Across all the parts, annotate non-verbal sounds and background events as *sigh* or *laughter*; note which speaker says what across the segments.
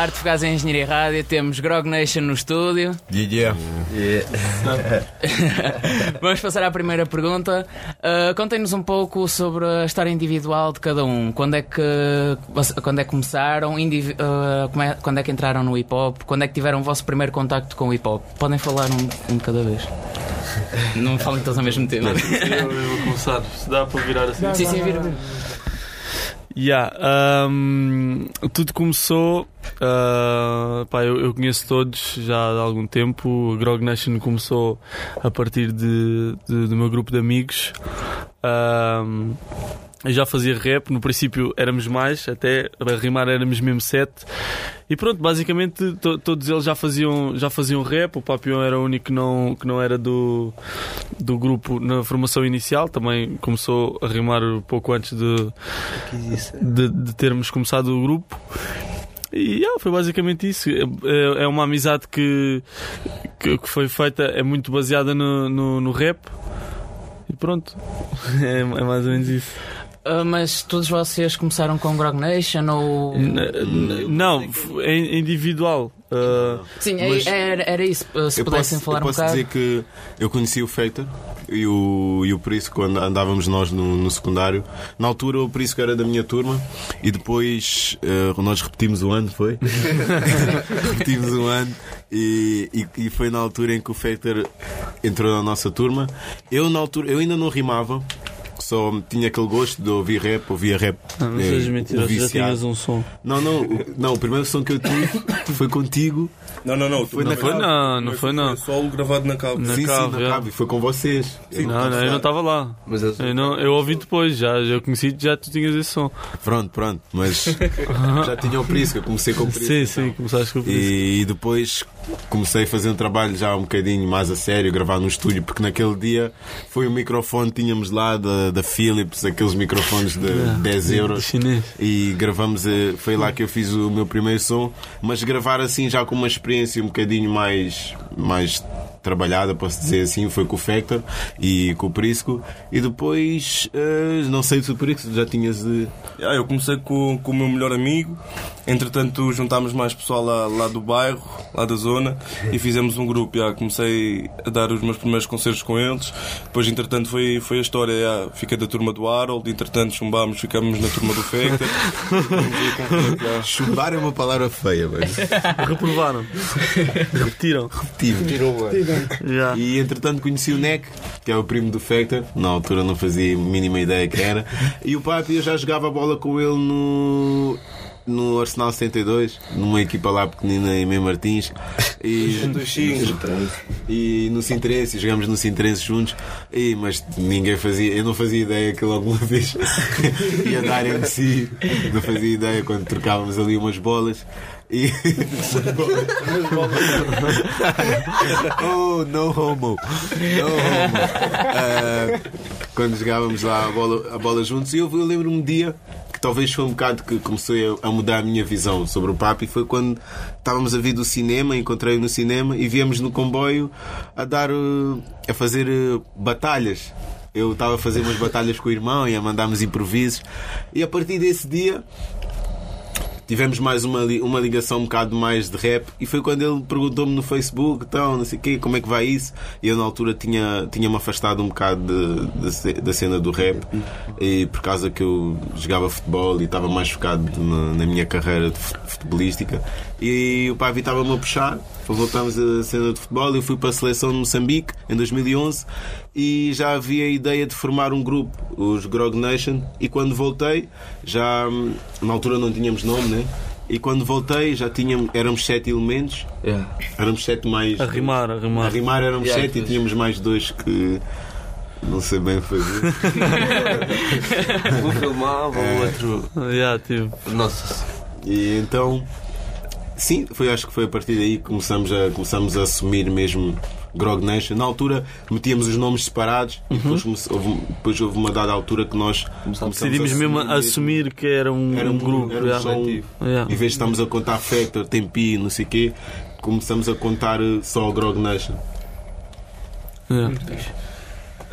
Speaker 1: Arte Fugaz em Engenharia Rádio, temos Grog Nation no estúdio.
Speaker 2: Yeah, *laughs* yeah.
Speaker 1: Vamos passar à primeira pergunta. Uh, Contem-nos um pouco sobre a história individual de cada um. Quando é que, quando é que começaram? Indivi uh, é, quando é que entraram no hip hop? Quando é que tiveram o vosso primeiro contacto com o hip hop? Podem falar um, um de cada vez. *laughs* Não falem todos ao mesmo tempo.
Speaker 3: Eu, eu vou começar. Se dá para virar assim.
Speaker 1: Sim, sim, vira.
Speaker 3: Yeah, um, tudo começou. Uh, pá, eu, eu, conheço todos já há algum tempo. O Grog Nation começou a partir de, de do meu grupo de amigos. Um, eu já fazia rap, no princípio éramos mais, até a rimar éramos mesmo sete. E pronto, basicamente to, todos eles já faziam, já faziam rap. O Papião era o único que não, que não era do, do grupo na formação inicial. Também começou a rimar pouco antes de, de, de termos começado o grupo. E yeah, foi basicamente isso. É, é, é uma amizade que, que, que, foi feita, é muito baseada no, no, no rap. E pronto, *laughs* é, é mais ou menos isso.
Speaker 1: Uh, mas todos vocês começaram com Grog Nation ou.
Speaker 3: não, é individual. Uh,
Speaker 1: Sim, é, mas era, era isso. Se pudessem
Speaker 2: posso,
Speaker 1: falar
Speaker 2: eu posso
Speaker 1: um
Speaker 2: dizer que eu conheci o Factor e o, e o Prisco quando andávamos nós no, no, secundário. Na altura o Prisco era da minha turma e depois uh, nós repetimos o ano, foi? *laughs* repetimos o ano e, e, e, foi na altura em que o Factor entrou na nossa turma. Eu na altura eu ainda não rimava só tinha aquele gosto de ouvir rap, ouvia rap.
Speaker 3: Não, não sejas mentiroso, já tinhas um som.
Speaker 2: Não, não, o, não, o primeiro som que eu tive foi contigo.
Speaker 4: Não, não, não.
Speaker 3: Foi não, na foi, não, não foi não.
Speaker 4: Foi solo gravado na cabo.
Speaker 2: Na sim, cabo, sim, na cabo. E foi com vocês.
Speaker 3: Sim, não, não, eu não estava lá. Mas eu, eu, não, eu ouvi depois, já, já conheci, já tu tinhas esse som.
Speaker 2: Pronto, pronto. Mas *laughs* já tinha o Prisco, eu comecei com o Prisco.
Speaker 3: Sim, sim, então. começaste com o Prisco.
Speaker 2: E, e depois comecei a fazer um trabalho já um bocadinho mais a sério, gravar no estúdio, porque naquele dia foi o microfone que tínhamos lá da, da Philips, aqueles microfones de yeah, 10 euros. E gravamos, eh, foi lá que eu fiz o meu primeiro som, mas gravar assim já com uma experiência um bocadinho mais, mais trabalhada, posso dizer assim, foi com o Factor e com o Prisco. E depois, uh, não sei se o Prisco já tinhas de.
Speaker 4: Yeah, eu comecei com, com o meu melhor amigo, entretanto juntámos mais pessoal lá, lá do bairro, lá da zona, e fizemos um grupo. Yeah, comecei a dar os meus primeiros concertos com eles. Depois, entretanto, foi, foi a história. Yeah, fiquei da turma do Harold, entretanto, chumbámos, ficamos na turma do Factor.
Speaker 2: Chumbar é uma palavra feia, mas.
Speaker 3: Reprovaram. *laughs* Repetiram.
Speaker 2: Repetiram. Repetiram.
Speaker 3: Yeah. *laughs*
Speaker 2: E entretanto conheci o Neck, que é o primo do Factor. Na altura não fazia a mínima ideia que era. E o Papi eu já jogava bola com ele no no Arsenal 72, numa equipa lá pequenina em Mem Martins.
Speaker 4: E, *laughs*
Speaker 2: e no Sintrense, jogamos no Sintrense juntos. E, mas ninguém fazia, eu não fazia ideia que ele alguma vez *laughs* ia dar em si. Não fazia ideia quando trocávamos ali umas bolas. E... *laughs* oh, no homo. No homo. Uh, quando jogávamos lá a bola, a bola juntos, e eu, eu lembro-me um dia que talvez foi um bocado que comecei a, mudar a minha visão sobre o Papi. Foi quando estávamos a vir do cinema, encontrei-o no cinema e viemos no comboio a dar, a fazer uh, batalhas. Eu estava a fazer umas batalhas com o irmão e a mandarmos improvisos. E a partir desse dia tivemos mais uma, uma ligação um bocado mais de rap e foi quando ele perguntou-me no Facebook então, não sei quê, como é que vai isso? E eu na altura tinha, tinha-me afastado um bocado de, de, da cena do rap e por causa que eu jogava futebol e estava mais focado na, na minha carreira futebolística e o Pavi estava-me a puxar voltamos à cena de futebol eu fui para a seleção de Moçambique em 2011 e já havia a ideia de formar um grupo, os Grog Nation, e quando voltei, já hum, na altura não tínhamos nome, né? E quando voltei já tínhamos, éramos sete elementos, yeah. éramos sete mais.
Speaker 3: A rimar, a rimar.
Speaker 2: A rimar éramos yeah, sete e tínhamos mais dois que não sei bem fazer. *laughs*
Speaker 4: um filmava, o é. outro.
Speaker 3: Yeah, tipo.
Speaker 4: Nossa.
Speaker 2: E então, sim, foi, acho que foi a partir daí que começamos a, começamos a assumir mesmo Grog Nation. Na altura metíamos os nomes separados uhum. e depois houve, depois houve uma dada altura que nós
Speaker 3: decidimos mesmo a assumir que era um, era um grupo.
Speaker 2: Era um som, yeah. Em vez de estarmos a contar Factor, Tempi, não sei o quê, começamos a contar eh, só o Grog Nation.
Speaker 3: Yeah.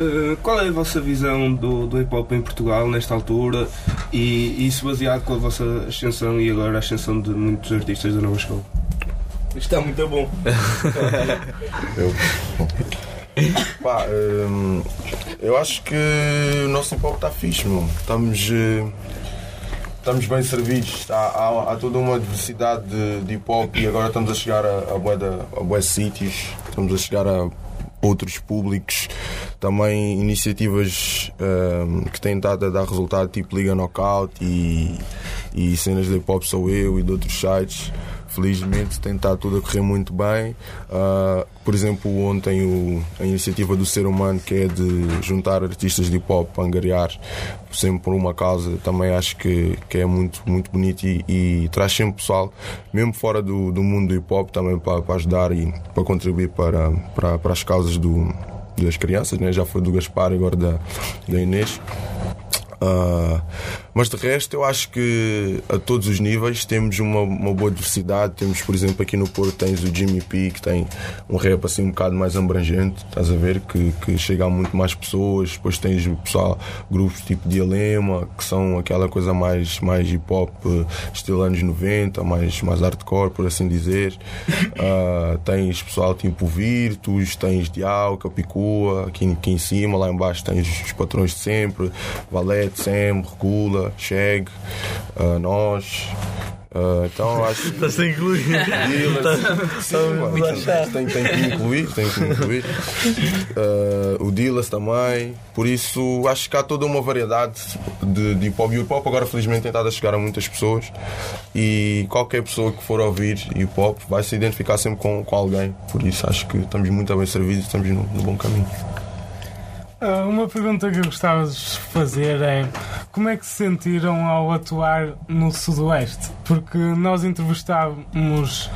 Speaker 5: Uh, qual é a vossa visão do, do hip hop em Portugal nesta altura e isso baseado com a vossa ascensão e agora a ascensão de muitos artistas da nova escola? Isto está muito bom. *laughs*
Speaker 6: Eu, pá, hum, eu acho que o nosso hip hop está fixe, meu. Estamos, eh, estamos bem servidos. Há, há, há toda uma diversidade de, de hip hop e agora estamos a chegar a, a, da- a sítios. Estamos a chegar a outros públicos. Também iniciativas hum, que têm estado a dar resultado, tipo Liga Knockout e, e cenas de hip hop sou eu e de outros sites. Felizmente tem estado tudo a correr muito bem. Ah, por exemplo, ontem o- a iniciativa do Ser Humano, que é de juntar artistas de hip hop, angariar sempre por uma causa, também acho que, que é muito, muito bonito e, e traz sempre pessoal, mesmo fora do, do mundo do hip hop, também para, para ajudar e para contribuir para, para, para as causas do, das crianças. Né? Já foi do Gaspar e agora da, da Inês. Ah, mas de resto, eu acho que a todos os níveis temos uma, uma boa diversidade. Temos, por exemplo, aqui no Porto tens o Jimmy P, que tem um rap assim um bocado mais abrangente, estás a ver? Que, que chega a muito mais pessoas. Depois tens o pessoal, grupos tipo Dialema, que são aquela coisa mais, mais hip hop, eh, estilo anos 90, mais, mais hardcore, por assim dizer. *laughs* Ah, tens pessoal tipo Virtus, tens Dial, Capicua, aqui, aqui em cima, lá embaixo tens os patrões de sempre, Valete, Sam, Regula, Cheg, ah, nós. Ah, então acho que
Speaker 3: Estás a incluir.
Speaker 6: Dealers. Sim, mano, tem, tem, tem que incluir, tem que incluir. Ah, o Dealers também. Por isso, acho que há toda uma variedade de, de hip hop. E o hip hop agora, felizmente, tem estado a chegar a muitas pessoas. E qualquer pessoa que for ouvir hip hop vai se identificar sempre com, com alguém. Por isso, acho que estamos muito bem servidos e estamos no, no bom caminho.
Speaker 7: Ah, Uma pergunta que eu gostava de fazer é como é que se sentiram ao atuar no Sudoeste? Porque nós entrevistávamos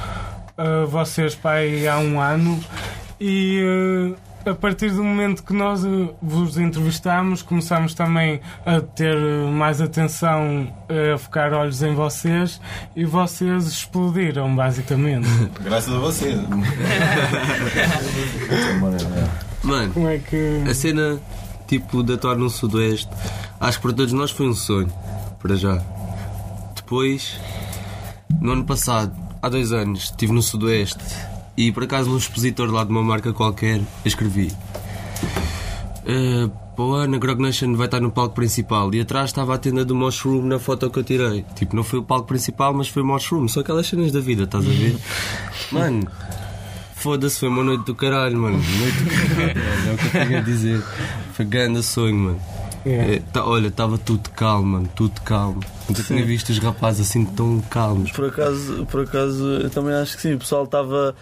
Speaker 7: ah, vocês pai há um ano e ah, a partir do momento que nós vos entrevistámos começámos também a ter mais atenção, a focar olhos em vocês e vocês explodiram basicamente. *laughs*
Speaker 8: Graças a você. *laughs*
Speaker 9: Mano,
Speaker 7: Como é que.
Speaker 9: a cena tipo de atuar no Sudoeste, acho que para todos nós foi um sonho, para já. Depois, no ano passado, há dois anos, estive no Sudoeste e por acaso num expositor lá de uma marca qualquer, escrevi. "Eh, para o ano a Grog Nation vai estar no palco principal e atrás estava a tenda do Mushroom na foto que eu tirei. Tipo, não foi o palco principal, mas foi o Mushroom. São aquelas cenas da vida, estás a ver? *laughs* Mano, Foda-se, foi uma noite do caralho, mano. Noite do caralho, *laughs* é o que eu tenho a dizer. Foi grande sonho, mano.
Speaker 7: Yeah.
Speaker 9: É, tá- olha, estava tudo calmo, mano, tudo calmo. Nunca tinha visto os rapazes assim tão calmos.
Speaker 3: Por acaso, por acaso, eu também acho que sim. O pessoal estava.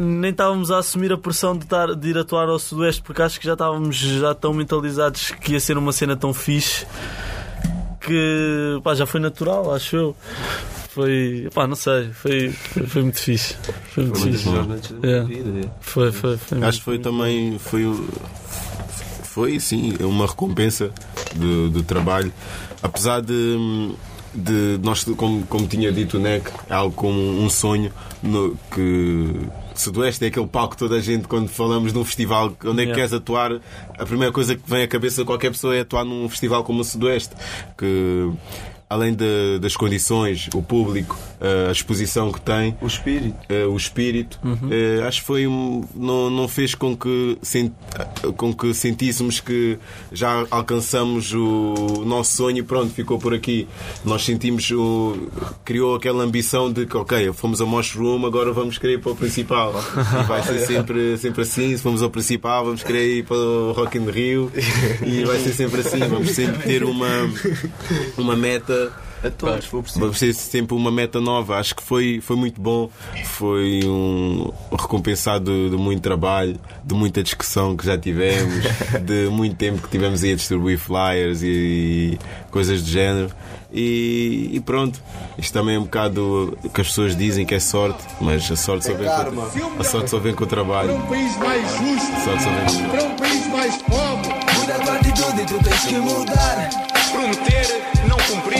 Speaker 3: Nem estávamos a assumir a pressão de, estar, de ir atuar ao Sudoeste porque acho que já estávamos já tão mentalizados que ia ser uma cena tão fixe que pá, já foi natural, acho eu. Foi, pá, não sei, foi, foi, foi muito fixe. Foi muito
Speaker 9: Foi uma das
Speaker 3: fixe.
Speaker 9: melhores noites da minha
Speaker 3: Yeah.
Speaker 9: vida. é.
Speaker 3: Foi, foi, foi.
Speaker 2: Acho que foi também foi, foi sim uma recompensa do, do trabalho, apesar de, de nós como, como tinha dito o NEC, é algo como um sonho no, que Sudoeste é aquele palco que toda a gente quando falamos de um festival onde é que
Speaker 3: Yeah.
Speaker 2: queres atuar, a primeira coisa que vem à cabeça de qualquer pessoa é atuar num festival como o Sudoeste, que além de- das condições, o público, a exposição que tem,
Speaker 9: O espírito.
Speaker 2: eh, o espírito, eh, acho que foi um, não, não fez com que, com que sentíssemos que já alcançamos o nosso sonho e pronto, ficou por aqui. Nós sentimos, o, criou aquela ambição de que, ok, fomos a Mushroom, agora vamos querer ir para o principal. E vai ser sempre, sempre assim. Se fomos ao principal, vamos querer ir para o Rock in Rio e vai ser sempre assim. Vamos sempre ter uma, uma meta
Speaker 9: A todos, foi preciso.
Speaker 2: Vamos ter sempre uma meta nova. Acho que foi, foi muito bom. Foi um recompensado de, de muito trabalho, de muita discussão que já tivemos, *laughs* de muito tempo que tivemos aí a distribuir flyers e, coisas do género. E, e pronto, isto também é um bocado que as pessoas dizem que é sorte, mas a sorte só vem com, a sorte só vem com o trabalho.
Speaker 10: um país mais justo,
Speaker 2: A sorte só vem com
Speaker 10: para um país mais pobre.
Speaker 11: Muda a atitude e tu tens que mudar.
Speaker 10: Prometer, não cumprir.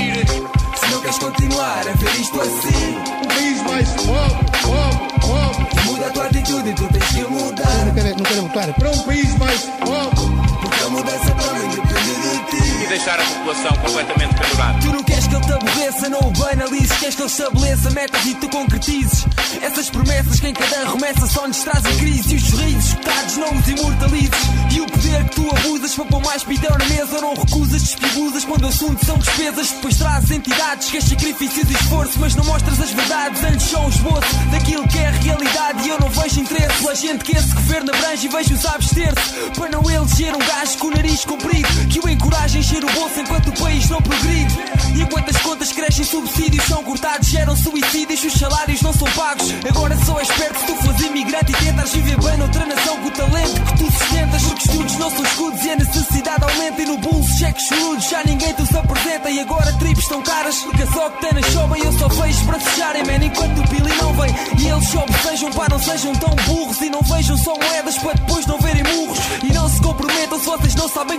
Speaker 11: Se não
Speaker 8: queres continuar a ver isto assim,
Speaker 10: Um país mais pobre, pobre, pobre.
Speaker 8: muda a tua atitude e tu tens que mudar.
Speaker 10: Não quero, não quero votar. Para um país mais pobre.
Speaker 8: Porque a mudança também depende de ti.
Speaker 11: E deixar a população completamente pendurada.
Speaker 8: Tu não queres aborreça, não o banalizes. Queres que ele estabeleça metas e tu concretizes. Essas promessas que em cada remessa só nos trazem crise. E os sorrisos escutados não os imortalizes. E o poder que tu abusas para pôr mais pidão na mesa. Não recusas, despibusas quando o assunto são despesas. Depois trazes entidades que é sacrifícios e esforço. Mas não mostras as verdades, antes só um esboço daquilo que é a realidade. E eu não vejo interesse pela gente que esse governo abrange. E vejo-os a abster-se para não eleger um gajo com o nariz comprido. Que o encoraja a encher o bolso enquanto o país não progride. E enquanto as contas crescem, subsídios são cortados, geram suicídios, os salários não são pagos. Agora só és perto se tu fores imigrante e tentares viver bem noutra nação com o talento que tu sustentas. Porque estudos não são escudos e a necessidade aumenta. E no bolso cheques churudos, já ninguém te os apresenta. E agora tripes estão caras, porque só que tem na chova e eu só vejo para fecharem, man. Enquanto o Billy não vem e eles só sejam pá, não sejam tão burros. E não vejam só moedas para depois não verem murros. E não se comprometam se vocês não sabem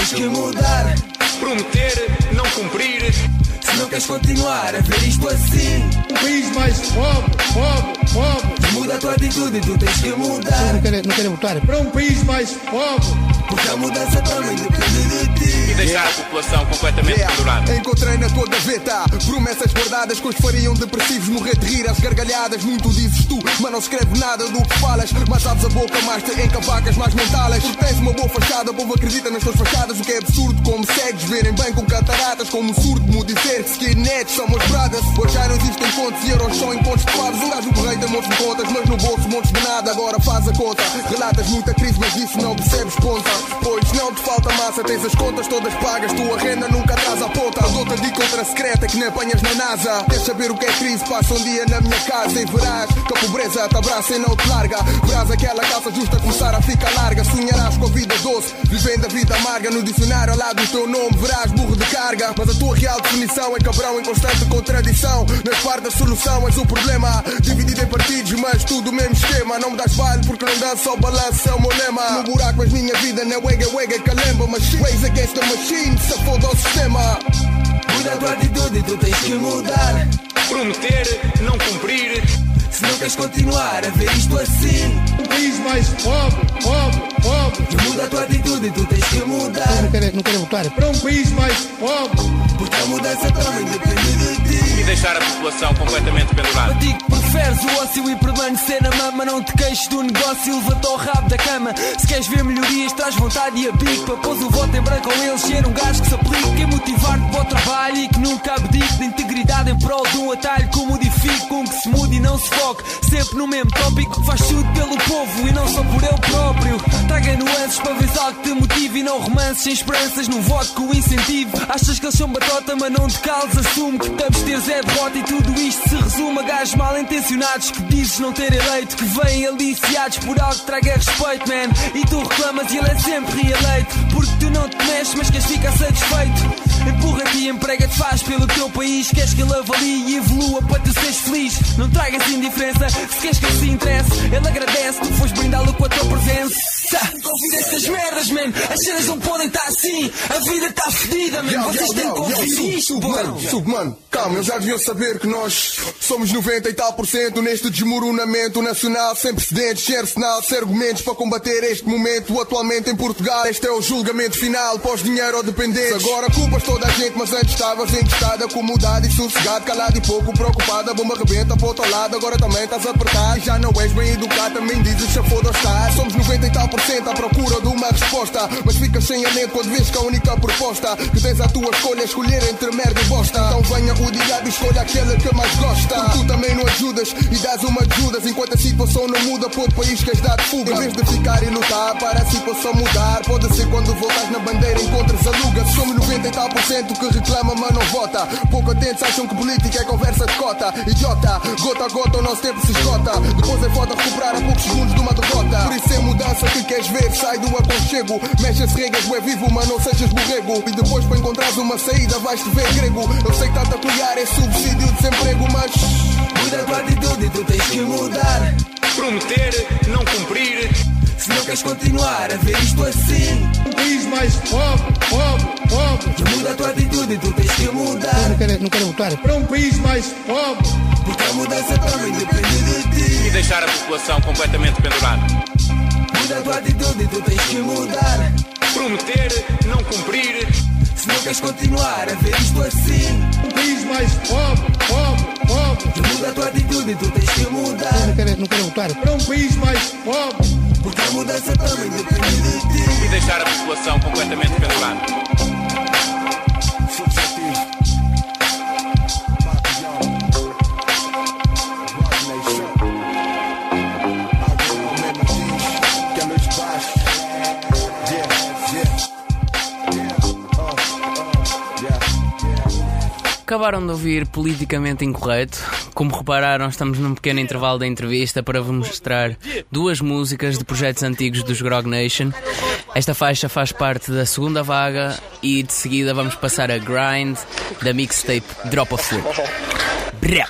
Speaker 8: tens que mudar.
Speaker 11: Prometer, não cumprir.
Speaker 8: Se não queres continuar a ver isto assim,
Speaker 10: Um país mais pobre, pobre, pobre.
Speaker 8: muda a tua atitude tu tens que mudar.
Speaker 10: Não quero, não votar. Para um país mais pobre.
Speaker 8: Porque a mudança também depende de ti.
Speaker 11: Deixar a população completamente pendurada.
Speaker 12: Encontrei na tua gaveta promessas guardadas que os fariam depressivos morrer de rir às gargalhadas. Muito dizes tu, mas não escreve nada do que falas. Mas abres a boca mais te encavacas mais mentalas. Porque tens uma boa fachada, o povo acredita nas tuas fachadas. O que é absurdo, como segues, verem bem com cataratas. Como surdo, me dizer que skinheads são meus brothers. Hoje já não existem contos e euros só em pontos de pares. Um gajo rei tem montes de contas, mas no bolso montes de nada. Agora faz a conta. Relatas muita crise, mas isso não percebes ponta. Pois não te falta massa, tens as contas todas pagas. Tua renda nunca traz a ponta. Dou-te a dica outra secreta que nem apanhas na NASA. Queres saber o que é crise? Passa um dia na minha casa e verás que a pobreza te abraça e não te larga. Verás aquela calça justa começar a ficar larga. Sonharás com a vida doce, vivendo a vida amarga. No dicionário ao lado do teu nome verás burro de carga. Mas a tua real definição é cabrão em constante contradição. Nas parte da solução és o problema. Dividido em partidos, mas tudo o mesmo esquema. Não me das vale porque não dá só balanço, é o meu lema. No buraco, mas minha vida não é wega, wega, calemba. Mas ways against the machine, se foda o sistema.
Speaker 8: Muda a tua atitude e tu tens que mudar.
Speaker 11: Prometer, não cumprir.
Speaker 8: Se não queres continuar a ver isto assim,
Speaker 10: Um país mais pobre, pobre, pobre.
Speaker 8: muda a tua atitude e tu tens que mudar.
Speaker 10: Não quero, não quero votar. Para um país mais pobre.
Speaker 8: Porque a mudança também depende.
Speaker 11: E deixar a população completamente pendurada.
Speaker 8: Digo que preferes o ócio e permanecer na mama. Não te queixes do negócio e levanta o rabo da cama. Se queres ver melhorias, traz vontade e a bico. Para pôs o voto em branco com eles, ser um gajo que se aplique. E motivar-te para o trabalho e que nunca abdique de integridade em prol de um atalho que o modifique. Com que se mude e não se foque. Sempre no mesmo tópico. Faz tudo pelo povo e não só por ele próprio. Traga nuances para ver algo que te motive e não romances sem esperanças num voto que o incentive. Achas que eles são batota, mas não te cales. Assume que te absteres é derrota e tudo isto se resume a gajos mal intencionados que dizes não ter eleito. Que vêm aliciados por algo que traga respeito, man. E tu reclamas e ele é sempre reeleito. Porque tu não te mexes, mas queres ficar satisfeito. Empurra-te e emprega-te, faz pelo teu país. Queres que ele avalie e evolua para tu seres feliz. Não tragas indiferença, se queres que ele se interesse. Ele agradece, tu fores brindá-lo com a tua presença. Convida estas merdas, man. As cenas não podem estar assim. A vida está fedida, man. Vocês têm que ouvir isto, mano.
Speaker 12: submano, calma, eles já deviam saber que nós somos 90 e tal por cento neste desmoronamento nacional sem precedentes, sem arsenal, sem argumentos para combater este momento. Atualmente em Portugal, este é o julgamento final pós dinheiro ou dependentes. Agora culpas toda a gente, mas antes estavas encostada, acomodada e sossegado, calado e pouco preocupada. A bomba rebenta para o outro lado, agora também estás apertado. E já não és bem educado, também dizes se foda estás. Somos 90 e tal por cento à procura de uma resposta, mas ficas sem alento quando vês que a única proposta que tens à tua escolha é escolher entre merda e bosta. Então venha o diabo e escolha aquele que mais gosta. Porque tu também não ajudas e dás uma de Judas enquanto a situação não muda para outro país queres dar de fuga. Em vez de ficar e lutar para a situação mudar, pode ser quando voltas na bandeira encontras aluga. Somos 90 e tal por cento que reclama, mas não vota. Pouco atentos acham que política é conversa de cota. Idiota, gota a gota o nosso tempo se esgota. Depois é foda recuperar a poucos segundos de uma derrota. Por isso é mudança que queres ver, sai do aconchego. Mexe as regras, é vivo, mas não sejas borrego. E depois para encontrares uma saída vais-te ver grego. Eu sei que está-te a apoiar, é subsídio de desemprego, mas.
Speaker 8: Muda a tua atitude e tu tens que mudar.
Speaker 11: Prometer, não cumprir.
Speaker 8: Se não queres continuar a ver isto assim,
Speaker 10: Um país mais pobre, pobre, pobre.
Speaker 8: muda a tua atitude e tu tens que mudar.
Speaker 10: Não quero, não quero votar. Para um país mais pobre.
Speaker 8: Porque a mudança também depende de ti.
Speaker 11: E deixar a população completamente pendurada.
Speaker 8: Muda a tua atitude e tu tens que mudar.
Speaker 11: Prometer, não cumprir.
Speaker 8: Se não queres continuar a ver isto assim,
Speaker 10: Um país mais pobre, pobre, pobre.
Speaker 8: muda a tua atitude e tu tens que mudar.
Speaker 10: Não quero, não quero votar. Para um país mais pobre.
Speaker 8: Porque a mudança também depende de ti.
Speaker 11: E deixar a população completamente pendurada.
Speaker 1: Acabaram de ouvir Politicamente Incorreto. Como repararam, estamos num pequeno intervalo da entrevista para vos mostrar duas músicas de projetos antigos dos Grog Nation. Esta faixa faz parte da segunda vaga e de seguida vamos passar a Grind da mixtape Drop of. Brá.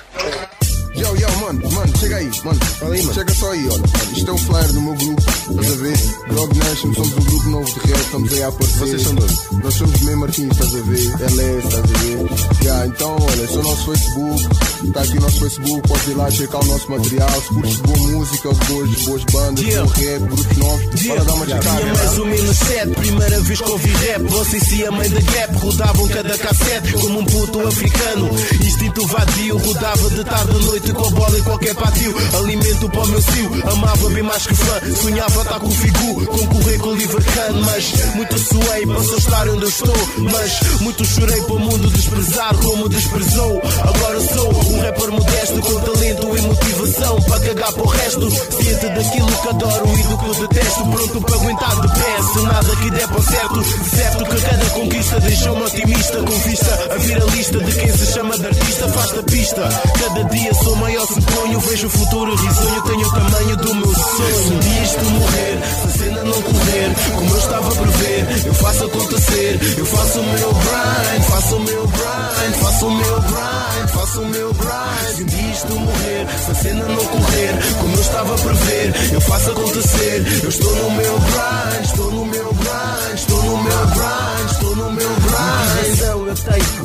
Speaker 12: Yo, yo, mano, mano, chega aí, mano. Fala aí, mano. Chega só aí, olha. Isto é o flyer do meu grupo, estás a ver? Grog Nation, somos um grupo novo de rap, estamos aí a aparecer. Vocês são dois? Nós somos meio Martins, estás a ver? LS, estás a ver? Yeah, então, olha, esse é o nosso Facebook, está aqui o nosso Facebook, podes ir lá checar o nosso material. Se curtes boa música, boas, boas bandas,
Speaker 13: Yeah.
Speaker 12: bom rap, grupos novos, para dar uma checada.
Speaker 13: Tinha mais ou menos sete, primeira vez que ouvi rap Vocês se a mãe da gap, rodavam cada cassete Como um puto africano Instinto vadio, rodava de tarde à noite Com a bola em qualquer patio Alimento para o meu cio, amava bem mais que fã Sonhava estar com o Figu, concorrer com o Oliver Kahn Mas muito suei para só estar onde eu estou Mas muito chorei para o mundo desprezar Como desprezou, agora sou Um rapper modesto com talento e motivação Para cagar para o resto. Ciente daquilo que adoro e do que eu detesto Pronto para aguentar de pé. Se nada que der para certo Certo que cada conquista deixou-me otimista. Com vista a vir a lista de quem se chama de artista Faz da pista. Cada dia sou maior se ponho Vejo o futuro risonho Tenho o tamanho do meu sonho Se um dia isto morrer Se a cena não correr Como eu estava a prever Eu faço acontecer. Eu faço o meu grind Faço o meu grind Faço o meu grind Faço o meu grind. Se um dia isto morrer Se a cena não correr Como eu estava a prever Eu faço acontecer. Eu estou no meu grind Estou no meu grind Estou no meu grind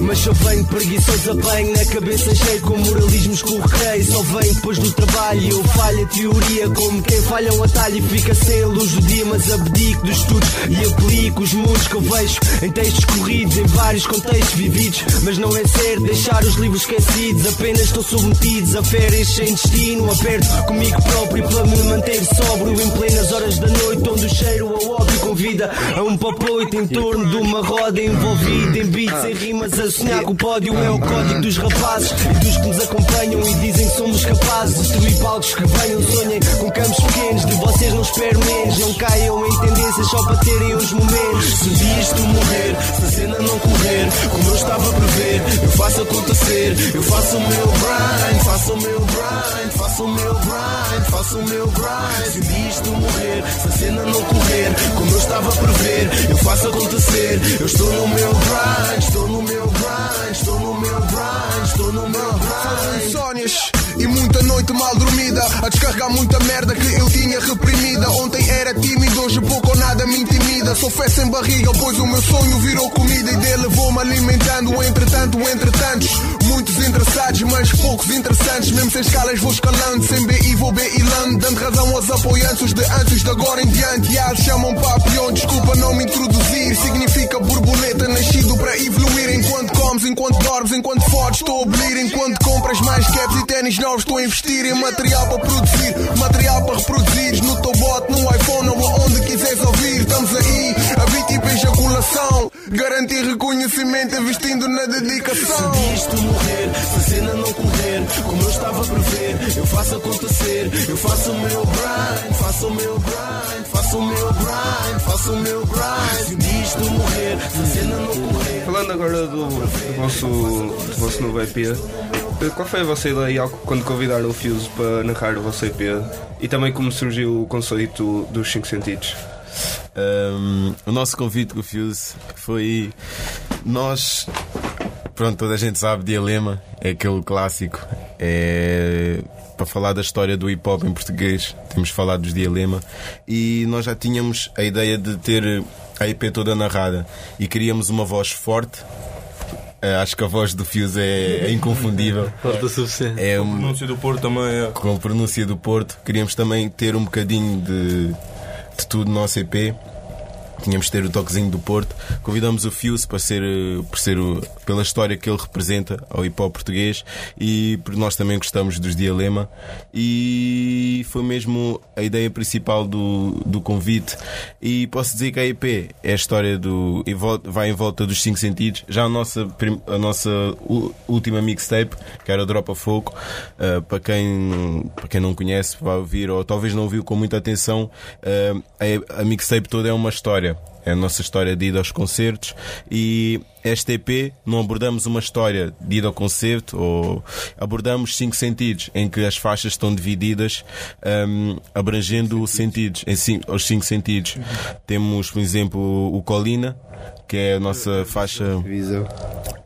Speaker 13: Mas só venho preguiçoso bem Na cabeça cheio com moralismo escorreguei Só venho depois do trabalho. Eu falho a teoria Como quem falha um atalho E fica sem luz do dia Mas abdico dos estudos E aplico os mundos que eu vejo Em textos corridos Em vários contextos vividos. Mas não é certo deixar os livros esquecidos Apenas estão submetidos a férias sem destino Aperto comigo próprio para me manter sóbrio Em plenas horas da noite Onde o cheiro ao óbvio convida A um papoito em torno de uma roda Envolvido em beats, em rimas A sonhar que o pódio. É o código dos rapazes E dos que nos acompanham e dizem que somos capazes De destruir palcos que venham. Sonhem com campos pequenos De vocês não espero menos. Não caiam em tendências só para terem os momentos. Se dia isto morrer Se a cena não correr Como eu estava a prever Eu faço acontecer. Eu faço o meu grind Faço o meu grind Faço o meu grind Faço o meu grind. Se dia isto morrer Se a cena não correr Como eu estava a prever Eu faço acontecer. Eu estou no meu grind Estou no meu grind Estou no meu grind Estou no meu
Speaker 12: insónias e muita noite mal dormida. A descarregar muita merda que eu tinha reprimida. Ontem era tímido, hoje pouco ou nada me intimida. Sou fé sem barriga, pois o meu sonho virou comida. E dele vou-me alimentando, entretanto, entretantos. Muitos interessados, mas poucos interessantes. Mesmo sem escalas vou escalando, sem BI vou BIlando Dando razão aos apoiantes, de antes, de agora em diante. E eles chamam papião, desculpa não me introduzir. Significa borboleta, nascido para evoluir. Enquanto comes, enquanto dormes, enquanto fodes Estou enquanto compras mais caps e ténis novos Estou a investir em material para produzir. Material para reproduzir. No teu bot, no iPhone ou aonde quiseres ouvir. Estamos aí, tipo ejaculação. Garantir reconhecimento investindo na dedicação.
Speaker 13: Se isto morrer, se a cena não correr Como eu estava a prever Eu faço acontecer. Eu faço o meu grind Faço o meu grind Faço o meu grind Faço o meu grind. Se isto morrer, se a cena não correr.
Speaker 5: Falando agora do, do vosso, do vosso novo EP, eh, qual foi a vossa ideia quando convidaram o Fuse para narrar o vosso EP? E também como surgiu o conceito dos 5 sentidos?
Speaker 2: Um, o nosso convite com o Fuse foi nós. Pronto, toda a gente sabe, Dialema é aquele clássico. É, para falar da história do hip hop em português, temos falado dos Dialema e nós já tínhamos a ideia de ter a EP toda narrada e queríamos uma voz forte. Eh, acho que a voz do Fuse é, é inconfundível. *laughs*
Speaker 3: Forte o suficiente.
Speaker 2: É
Speaker 4: A
Speaker 2: um,
Speaker 4: pronúncia do Porto também é.
Speaker 2: com a pronúncia do Porto. Queríamos também ter um bocadinho de, de tudo no EP. Tínhamos de ter o toquezinho do Porto. Convidamos o Fuse para ser, eh, por ser o- pela história que ele representa ao hip hop português e nós também gostamos dos Dialema. E foi mesmo a ideia principal do, do convite. E posso dizer que a EP é a história do. vai em volta dos cinco sentidos. Já a nossa, a nossa última mixtape, que era Drop a Fogo, uh, para, quem, para quem não conhece, vai ouvir, ou talvez não ouviu com muita atenção, uh, a, a mixtape toda é uma história. É a nossa história de ida aos concertos e esta EP não abordamos uma história de ida ao concerto ou abordamos cinco sentidos em que as faixas estão divididas um, abrangendo sentidos, em cinco, os cinco sentidos. Temos, por exemplo, o Colina, que é a nossa faixa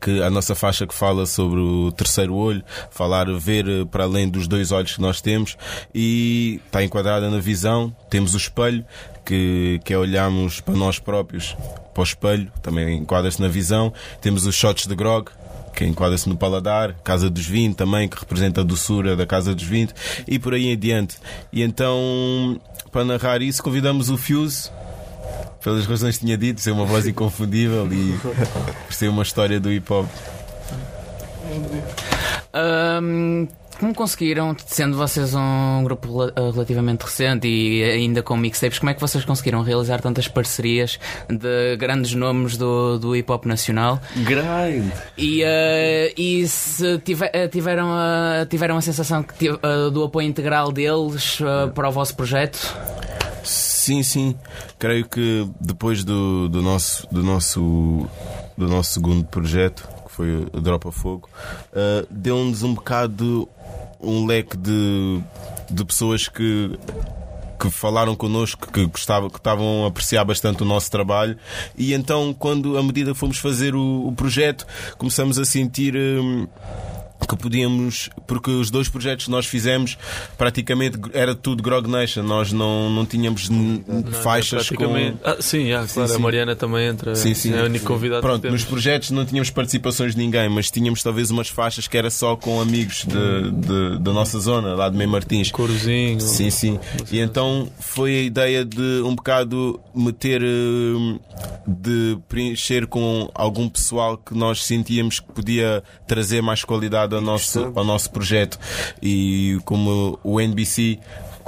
Speaker 2: que a nossa faixa que fala sobre o terceiro olho, falar ver para além dos dois olhos que nós temos e está enquadrada na visão. Temos o espelho, que, que é olharmos para nós próprios, para o espelho, também enquadra-se na visão. Temos os shots de grog, que enquadra-se no paladar, Casa dos 20 também, que representa a doçura da Casa dos 20 e por aí em diante. E então, para narrar isso, convidamos o Fuse, pelas razões que tinha dito, ser uma voz inconfundível e por ser uma história do hip hop.
Speaker 1: Ahm, como conseguiram, sendo vocês um grupo uh, relativamente recente e ainda com mixtapes, como é que vocês conseguiram realizar tantas parcerias de grandes nomes do, do hip hop nacional?
Speaker 3: Grind!
Speaker 1: E, uh, e se tive- uh, tiveram, uh, tiveram a sensação que uh, do apoio integral deles uh, para o vosso projeto?
Speaker 2: Sim, sim. Creio que depois do, do, nosso, do, nosso, do nosso segundo projeto, que foi o Drop a Fogo, uh, deu-nos um bocado um leque de, de pessoas que que falaram connosco que gostavam, que estavam a apreciar bastante o nosso trabalho e então quando à medida que fomos fazer o, o projeto começamos a sentir hum, que podíamos, porque os dois projetos que nós fizemos praticamente era tudo Grog Nation, nós não, não tínhamos n- faixas com.
Speaker 3: Ah, sim, ah, claro,
Speaker 2: Sim,
Speaker 3: a. Mariana também entra.
Speaker 2: Sim, sim.
Speaker 3: É o único convidado
Speaker 2: Pronto, nos projetos não tínhamos participações de ninguém, mas tínhamos talvez umas faixas que era só com amigos de, de- da nossa zona, lá de Meio Martins.
Speaker 3: Corozinho.
Speaker 2: Sim, sim. E então foi a ideia de um bocado meter, hum, de preencher com algum pessoal que nós sentíamos que podia trazer mais qualidade ao nosso, ao nosso projeto. E como o NBC.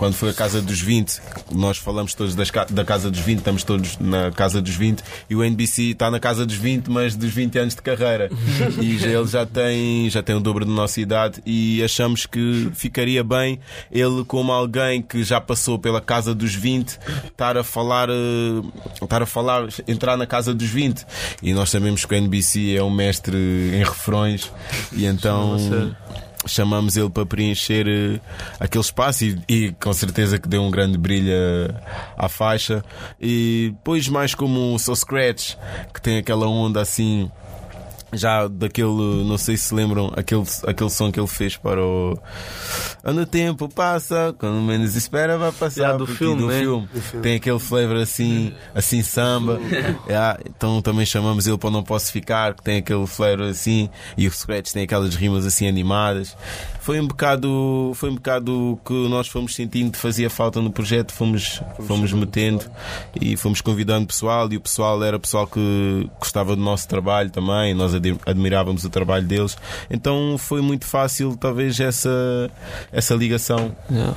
Speaker 2: Quando foi a Casa dos 20, nós falamos todos das da Casa dos 20, estamos todos na Casa dos 20 e o NBC está na Casa dos 20, mas dos 20 anos de carreira. e já- ele já tem, já tem o dobro da nossa idade e achamos que ficaria bem ele, como alguém que já passou pela Casa dos 20, estar a falar, eh, estar a falar, entrar na Casa dos 20. E nós sabemos que o NBC é um mestre em refrões e então chamamos ele para preencher eh, aquele espaço e, e com certeza que deu um grande brilho eh, à faixa. E depois mais como o So Scratch, que tem aquela onda assim. Já daquele, não sei se se lembram, aquele, aquele som que ele fez para o. Quando o tempo passa, quando menos espera, vai passar.
Speaker 3: Yeah, do
Speaker 2: por ti",
Speaker 3: filme,
Speaker 2: do
Speaker 3: né?
Speaker 2: filme. Tem aquele flavor assim, assim samba. Yeah, *laughs* então também chamamos ele para Não Posso Ficar, que tem aquele flavor assim, e o Scratch tem aquelas rimas assim animadas. Foi um bocado, foi um bocado que nós fomos sentindo que fazia falta no projeto, fomos, fomos metendo e fomos convidando pessoal, e o pessoal era pessoal que gostava do nosso trabalho também, nós admirávamos o trabalho deles. Então foi muito fácil, talvez, essa, essa ligação.
Speaker 3: Yeah.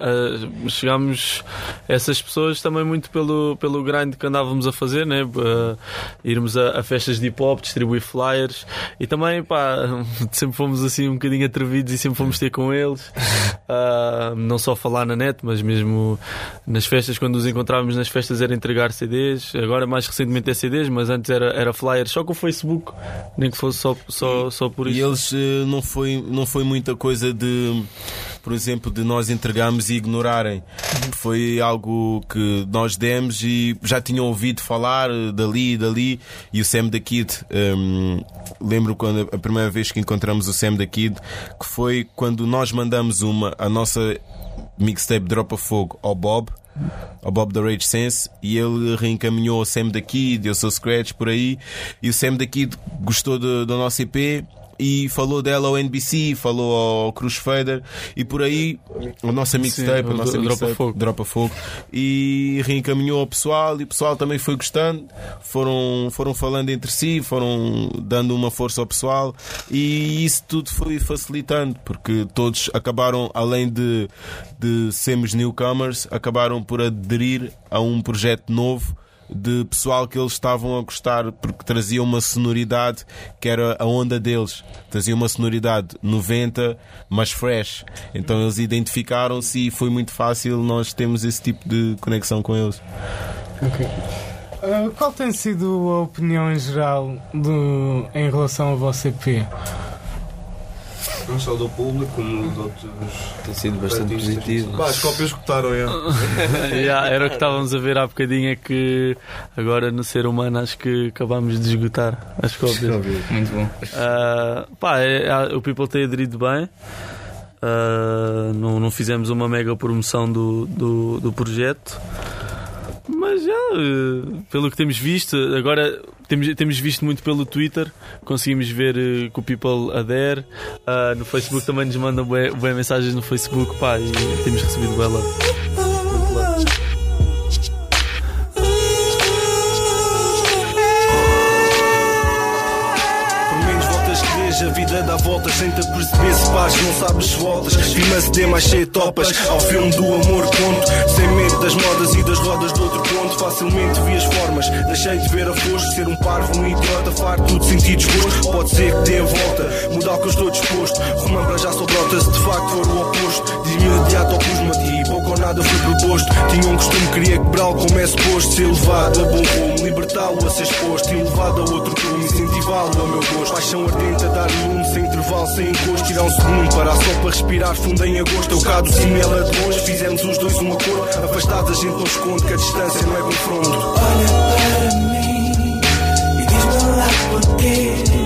Speaker 3: Ah, chegámos a essas pessoas também muito pelo, pelo grind que andávamos a fazer, né? Ah, irmos a, a festas de hip hop, distribuir flyers e também, pá, *laughs* sempre fomos assim um bocadinho atrevidos e sempre fomos ter com eles. *laughs* Ah, não só falar na net, mas mesmo nas festas, quando os encontrávamos nas festas, era entregar CDs. Agora, mais recentemente, é CDs, mas antes era, era flyers só com o Facebook, nem que fosse só, só, só por isso.
Speaker 2: E eles eh, não foi, não foi muita coisa de. por exemplo, de nós entregarmos e ignorarem. Foi algo que nós demos e já tinham ouvido falar eh, dali e dali. E o Sam da Kid, hum, lembro quando a primeira vez que encontramos o Sam da Kid, que foi quando nós mandamos uma, a nossa mixtape Dropa Fogo ao Bob. Ao Bob da Rage Sense e ele reencaminhou o Sam da Kid, eu Scratch por aí. E o Sam da Kid gostou do, do nosso EP e falou dela ao NBC, falou ao Cruz Fader e por aí a nossa mixtape, a nossa
Speaker 3: Dropa
Speaker 2: mixtape,
Speaker 3: Fogo.
Speaker 2: Dropa Fogo. E reencaminhou ao pessoal e o pessoal também foi gostando, foram, foram falando entre si, foram dando uma força ao pessoal. E isso tudo foi facilitando porque todos acabaram, além de, de sermos newcomers, acabaram por aderir a um projeto novo de pessoal que eles estavam a gostar porque trazia uma sonoridade que era a onda deles. Trazia uma sonoridade 90, mas fresh. Então eles identificaram-se e foi muito fácil nós temos esse tipo de conexão com eles.
Speaker 7: Ah, qual tem sido a opinião em geral do, em relação ao vosso EP?
Speaker 5: Não só do público, como de outros.
Speaker 9: Tem sido bastante positivo.
Speaker 4: Pá, as cópias escutaram, é.
Speaker 3: Yeah, *laughs* era o que estávamos a ver há bocadinho, é que agora no ser humano acho que acabámos de esgotar as cópias.
Speaker 14: Muito bom.
Speaker 3: Ah, pá, é- é- o People tem aderido bem. Ah, não, não fizemos uma mega promoção do, do, do projeto. Já, eh, pelo que temos visto, agora temos, temos visto muito pelo Twitter, conseguimos ver eh, que o People adere. Ah, no Facebook também nos mandam bué mensagens no Facebook, pá, e temos recebido ela.
Speaker 15: Por menos voltas que dês, a vida dá voltas sem te aperceber pares, não sabes voltas. Filma CD mais cheio de topas, ao filme do amor conto. Sem medo das modas e das rodas do outro ponto. Facilmente vi as formas, deixei de ver a. Ser um parvo, um idiota, farto de sentir desgosto. Pode ser que dê a volta, mudar o que eu estou disposto. Romã já sou brota se de facto for o oposto. Diz-me imediato ao cosmo e pouco ou nada foi proposto. Tinha um costume, queria quebrá-lo como é suposto. Ser levado a bom rumo, libertá-lo a ser exposto. E levado a outro rumo, incentivá-lo ao meu gosto. Paixão ardente a dar lume, sem intervalo, sem encosto. Tirar um segundo, parar só para respirar fundo em agosto. Eu cá do cimo, ela de longe. Fizemos os dois um acordo. Afastados, a gente não esconde que a distância não é confronto.
Speaker 16: Olha para mim e diz-me lá porquê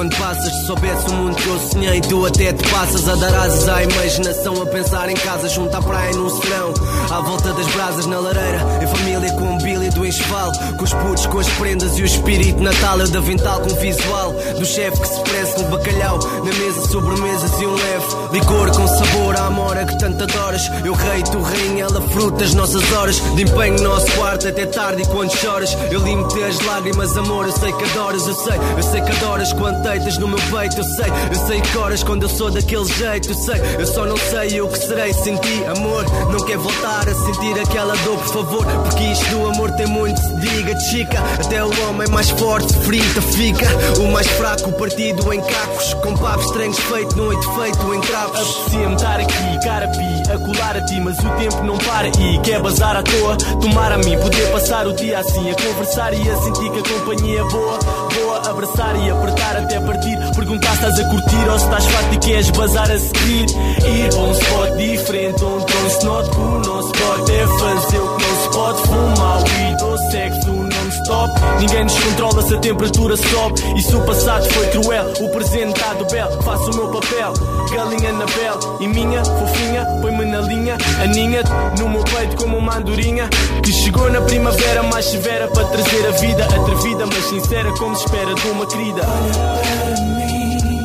Speaker 13: quando passas. Se soubesse o mundo que eu sonhei, tu até te passas a dar asas à imaginação, a pensar em casa, junto à praia num serão. À volta das brasas na lareira, em família com o bílio do enxoval. Com os putos, com as prendas e o espírito Natal. Eu da vental com o visual do chefe que se parece com bacalhau. Na mesa, sobremesas e um leve licor com sabor à amora que tanto adoras. Eu rei, tu rainha, ela fruta as nossas horas de empenho no nosso quarto até tarde e quando choras. Eu limpo-te as lágrimas, amor. Eu sei que adoras, eu sei, eu sei que adoras deitas no meu peito. Eu sei, eu sei que horas quando eu sou daquele jeito. Eu sei, eu só não sei o que serei sem ti, amor. Não quer voltar a sentir aquela dor, por favor. Porque isto do amor tem muito, se diga, chica. Até o homem mais forte, frita, fica. O mais fraco, partido em cacos. Com papos estranhos feito, noite feito em trapos.
Speaker 17: Apetecia-me estar aqui, cara pi, a colar a ti, mas o tempo não para e quer bazar à toa. Tomar a mim, poder passar o dia assim, a conversar e a sentir que a companhia é boa. Boa, abraçar e apertar até partir. Perguntar se estás a curtir ou se estás farto e queres bazar a seguir. Ir para um spot diferente, onde não se note que o nosso spot é fazer o que não se pode. Fumar weed ou sexo non-stop. Ninguém nos controla se a temperatura sobe. E se o passado foi cruel, o presente está do belo. Faço o meu papel, galinha na pele. E minha fofinha, põe-me na linha. Aninha no meu peito como uma andorinha. Que chegou na primavera mais severa para trazer a vida atrevida, mas sincera, como se espera de uma querida.
Speaker 16: para mim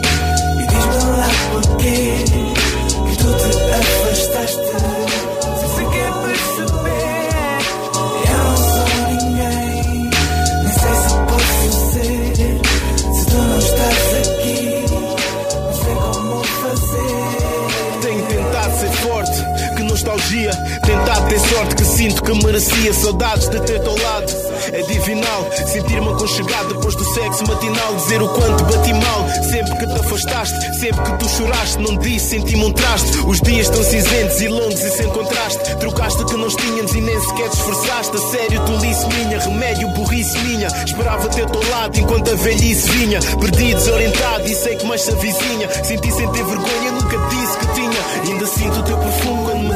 Speaker 16: e diz-me lá porquê que tu te
Speaker 15: nostalgia. Tentado ter sorte, que sinto que merecia. Saudades de ter teu lado. É divinal.
Speaker 18: Sentir-me aconchegado depois do sexo matinal. Dizer o quanto bati mal. Sempre que te afastaste, sempre que tu choraste, não disse, senti-me um traste. Os dias estão cinzentos e longos e sem contraste. Trocaste que nós tínhamos e nem sequer te esforçaste. A sério, tolice minha, remédio, burrice minha. Esperava ter teu lado enquanto a velhice vinha. Perdi, desorientado e sei que mais se avizinha. Senti sem ter vergonha, nunca disse que tinha. Ainda sinto o teu perfume quando me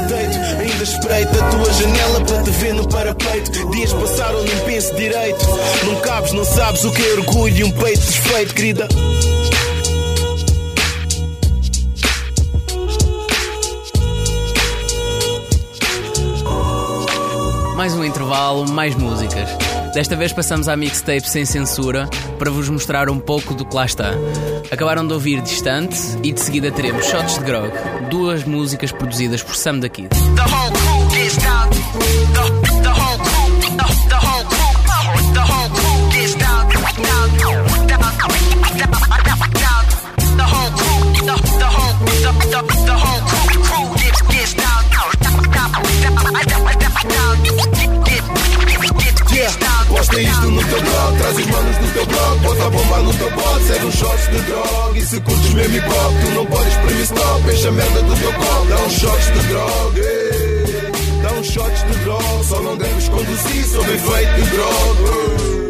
Speaker 18: deito. Ainda espreito a tua janela para te ver no parapeito. Dias passaram, nem penso direito. Não cabes, não sabes o que é orgulho e um peito desfeito, querida.
Speaker 1: Mais um intervalo, mais músicas. Desta vez passamos à mixtape sem censura para vos mostrar um pouco do que lá está. Acabaram de ouvir Distante e de seguida teremos Shots de Grog, duas músicas produzidas por Sam da Kid.
Speaker 19: The whole
Speaker 12: teu blog, traz os manos no teu blog, bota a bomba no teu bot, serve um shots de droga. E se curtes mesmo hip hop, tu não podes premir stop, enche a merda do teu copo, dá uns shots de droga. Dá uns shots de droga, só não deves conduzir sob efeito de droga.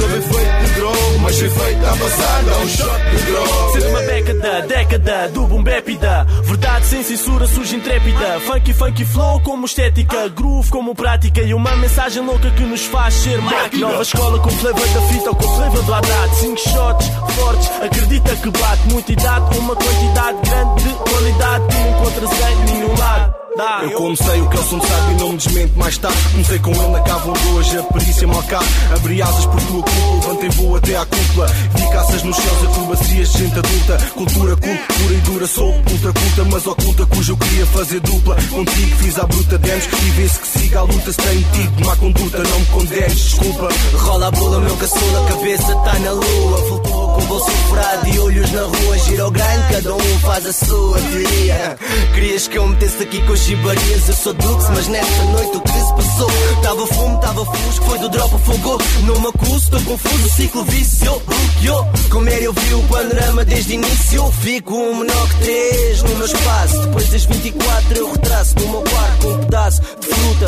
Speaker 12: Sob efeito de droga, mas a passar, dá um shot de droga.
Speaker 17: Ser uma década, década do boom bap e da Verdade sem censura surge intrépida. Funky, funky flow como estética. Groove como prática. E uma mensagem louca que nos faz ser máquina. Nova. Escola com flavor da fita ou com flavor do Haddad. Cinco shots fortes, acredita que bate Muita idade, uma quantidade grande de qualidade Que não encontras em nenhum lado Dá.
Speaker 18: Eu como sei o que ele som sabe e não me desmente mais tarde. Comecei com ele na cava onde hoje a perícia mal cabe. Abri asas por tua culpa, levantei voo até à cúpula. Vi caças nos céus, acrobacias de gente adulta. Cultura culta, pura e dura, sou ultra culta, mas oculta, cujo eu queria fazer dupla. Contigo fiz a bruta demos e vê-se que siga a luta. Se tenho tido má conduta, não me condenes, desculpa.
Speaker 13: Rola a bola, meu caçula, cabeça tá na lua. Flutua com bolso furado e olhos na rua. Gira o grande, cada um faz a sua teoria. Querias que eu metesse aqui com gibarias? Eu sou Dux, mas nesta noite o que se passou? Tava fumo, tava fusco, foi do drop a fogo. Não me acuso, tô confuso, o ciclo viciou. Bloqueou. Como eu vi o panorama desde início. Fico um menor que três no meu espaço. Depois das 24 eu retraço no meu quarto com um pedaço de fruta.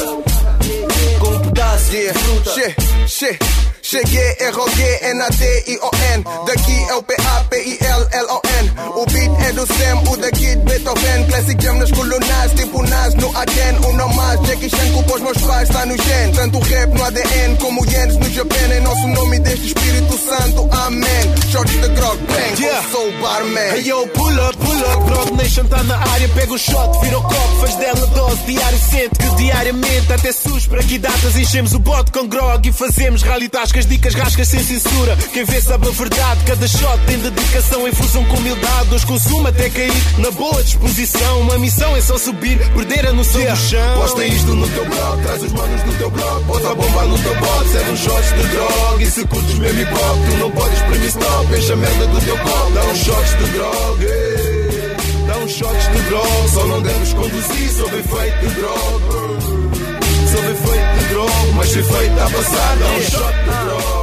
Speaker 13: Com um pedaço de fruta.
Speaker 12: Che, che, cheguei, R-O-G-N-A-D-I-O-N. Daqui é o P-A-P-I-L-L-O-N. O beat é do Sam, o daqui de Beethoven. Classic jam nas colunas, tipo Nas no Aden. Um não mais, Jackie Chan culpa os meus pais, tá no gen. Tanto rap no ADN como Yenes no Japão. Em nosso nome deste Espírito Santo, Amém. Shorts de grog, bang,
Speaker 18: Yeah.
Speaker 12: sou o barman.
Speaker 18: Hey yo, pull up, pull up, Grog Nation tá na área, pega o shot, vira o copo, faz dela dose, diário sente que diariamente até sus para que datas enchemos o bote com grog e fazemos rally tascas, dicas rascas sem censura. Quem vê sabe a verdade, cada shot tem dedicação em fusão com humildade, hoje consumo até cair na boa disposição. Uma missão é só subir, perder a noção do chão.
Speaker 12: Posta isto no teu blog, traz os manos no teu blog, bota a bomba no teu bot, serve um shots de droga. E se curtes mesmo hip hop, tu não podes premir stop, enche a merda do teu copo, dá uns shots de droga. Dá uns shots de droga, só não deves conduzir sob efeito de droga. Efeito de droga, mas efeito a passar, dá um shot de droga.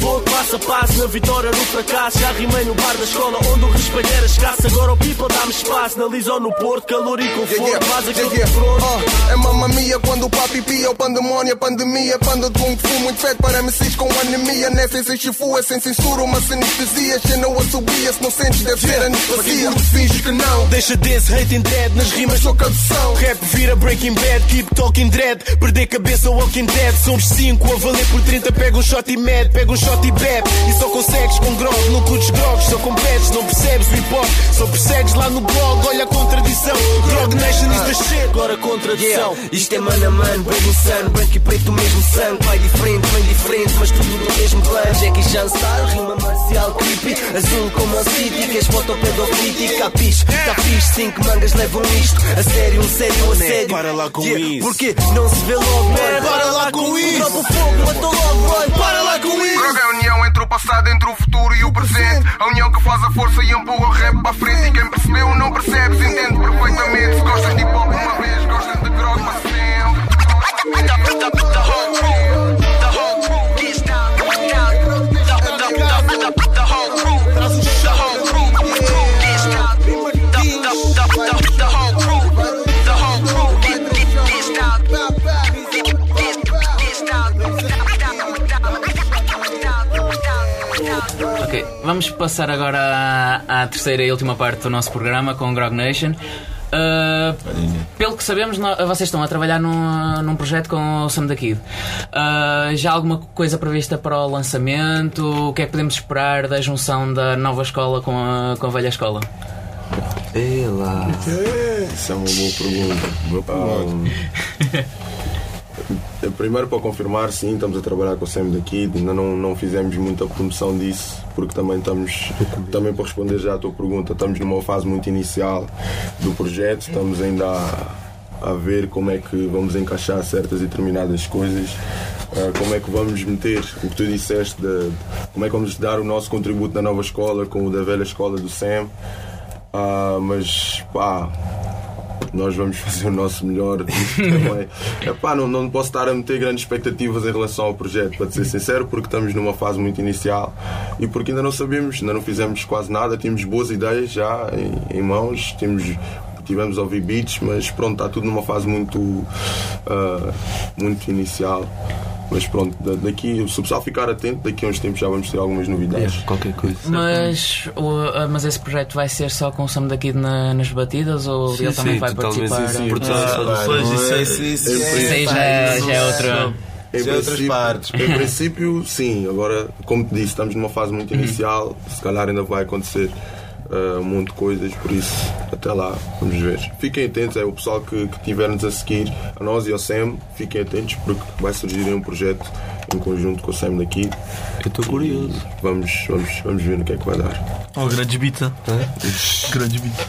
Speaker 17: Pouco passo a passo, na vitória, no fracasso. Já rimei no bar da escola onde o respeito era escasso. Agora o people dá-me espaço, na Lisão no Porto, calor e conforto.
Speaker 12: Yeah, yeah,
Speaker 17: Faz aquilo
Speaker 12: yeah, yeah. Ah, é mamma mia quando o papi pia, o pandemónio, a pandemia, panda de kung fu, muito feito para MCs com anemia, nessa sem chifu, é sem censura, uma anestesia, cena a subia, se não sentes deve ser anestesia, finges que não,
Speaker 18: Deixa desse hate in dead nas rimas
Speaker 12: sou cabeção,
Speaker 18: Rap vira Breaking Bad, keep talking dread. Perder cabeça Walking Dead. Somos 5 a valer por 30 Pega um shot e med, pega um shot e bebe E só consegues com grog, não curtes grogs Só competes, não percebes o hip hop Só persegues lá no blog, olha a contradição Grog Nation is the shit
Speaker 17: Agora contradição.
Speaker 13: Yeah. Isto é mano a mano, bem insano, branco e preto, o mesmo sangue. Pai diferente, mãe diferente, mas tudo do mesmo clã. Jackie Chan style, rima marcial creepy. Azul como a City, queres foto pedofítica. Capiche, tá fixe, cinco mangas levam isto. A sério, um sério, a sério.
Speaker 18: para lá com isso.
Speaker 13: Porque não se vê logo, man.
Speaker 18: Para lá com isso.
Speaker 13: Dropa o fogo, matou logo, boy.
Speaker 18: Para lá com isso
Speaker 12: É a união entre o passado, entre o futuro e o presente. A união que faz a força e empurra o rap para frente. E quem percebeu, não percebes, entende perfeitamente. Se gostas de hip hop uma vez, gostas de grog para sempre.
Speaker 1: Vamos passar agora à, à terceira e última parte do nosso programa com o Grog Nation. Uh, pelo que sabemos, vocês estão a trabalhar num, num projeto com o Sam da Kid. Uh, já há alguma coisa prevista para o lançamento? O que é que podemos esperar da junção da nova escola com a, com a velha escola?
Speaker 9: É lá.
Speaker 6: Isso é uma boa pergunta. Boa pergunta. *laughs* *laughs* Primeiro para confirmar, sim, estamos a trabalhar com o Sam daqui, ainda não, não fizemos muita promoção disso, porque também estamos, também para responder já a tua pergunta, estamos numa fase muito inicial do projeto, estamos ainda a, a ver como é que vamos encaixar certas e determinadas coisas, eh, como é que vamos meter o que tu disseste, de, como é que vamos dar o nosso contributo na nova escola com o da velha escola do Sam. Ah, mas pá, nós vamos fazer o nosso melhor. *laughs* Também- Epá, não, não posso estar a meter grandes expectativas em relação ao projeto, para ser sincero, porque estamos numa fase muito inicial e porque ainda não sabemos, ainda não fizemos quase nada, temos boas ideias já em, em mãos, temos. Tivemos a ouvir beats, mas pronto, está tudo numa fase muito, ah, muito inicial. Mas pronto, da- daqui, se o pessoal ficar atento, daqui a uns tempos já vamos ter algumas novidades.
Speaker 9: qualquer coisa.
Speaker 1: Mas, o- mas esse projeto vai ser só com o Sam da Kid na- nas batidas ou
Speaker 9: Sim,
Speaker 1: ele também
Speaker 9: sim,
Speaker 1: vai
Speaker 9: totalmente,
Speaker 1: participar?
Speaker 9: sim, sim. Produção, produções,
Speaker 1: não
Speaker 9: isso
Speaker 1: é-
Speaker 9: é- é-
Speaker 1: aí já é- já é outra.
Speaker 6: Em
Speaker 2: é outras
Speaker 6: princípio-
Speaker 2: partes.
Speaker 6: Em princípio, sim. Agora, como te disse, estamos numa fase muito inicial. Se calhar ainda vai acontecer uh, um monte de coisas, por isso, até lá, vamos ver. Fiquem atentos, é o pessoal que, que tiver-nos a seguir, a nós e ao Sam, fiquem atentos porque vai surgir um projeto em conjunto com o Sam daqui.
Speaker 9: Eu estou curioso.
Speaker 6: Vamos, vamos, vamos ver no que é que vai dar.
Speaker 3: Oh, grande bita. Grande bita.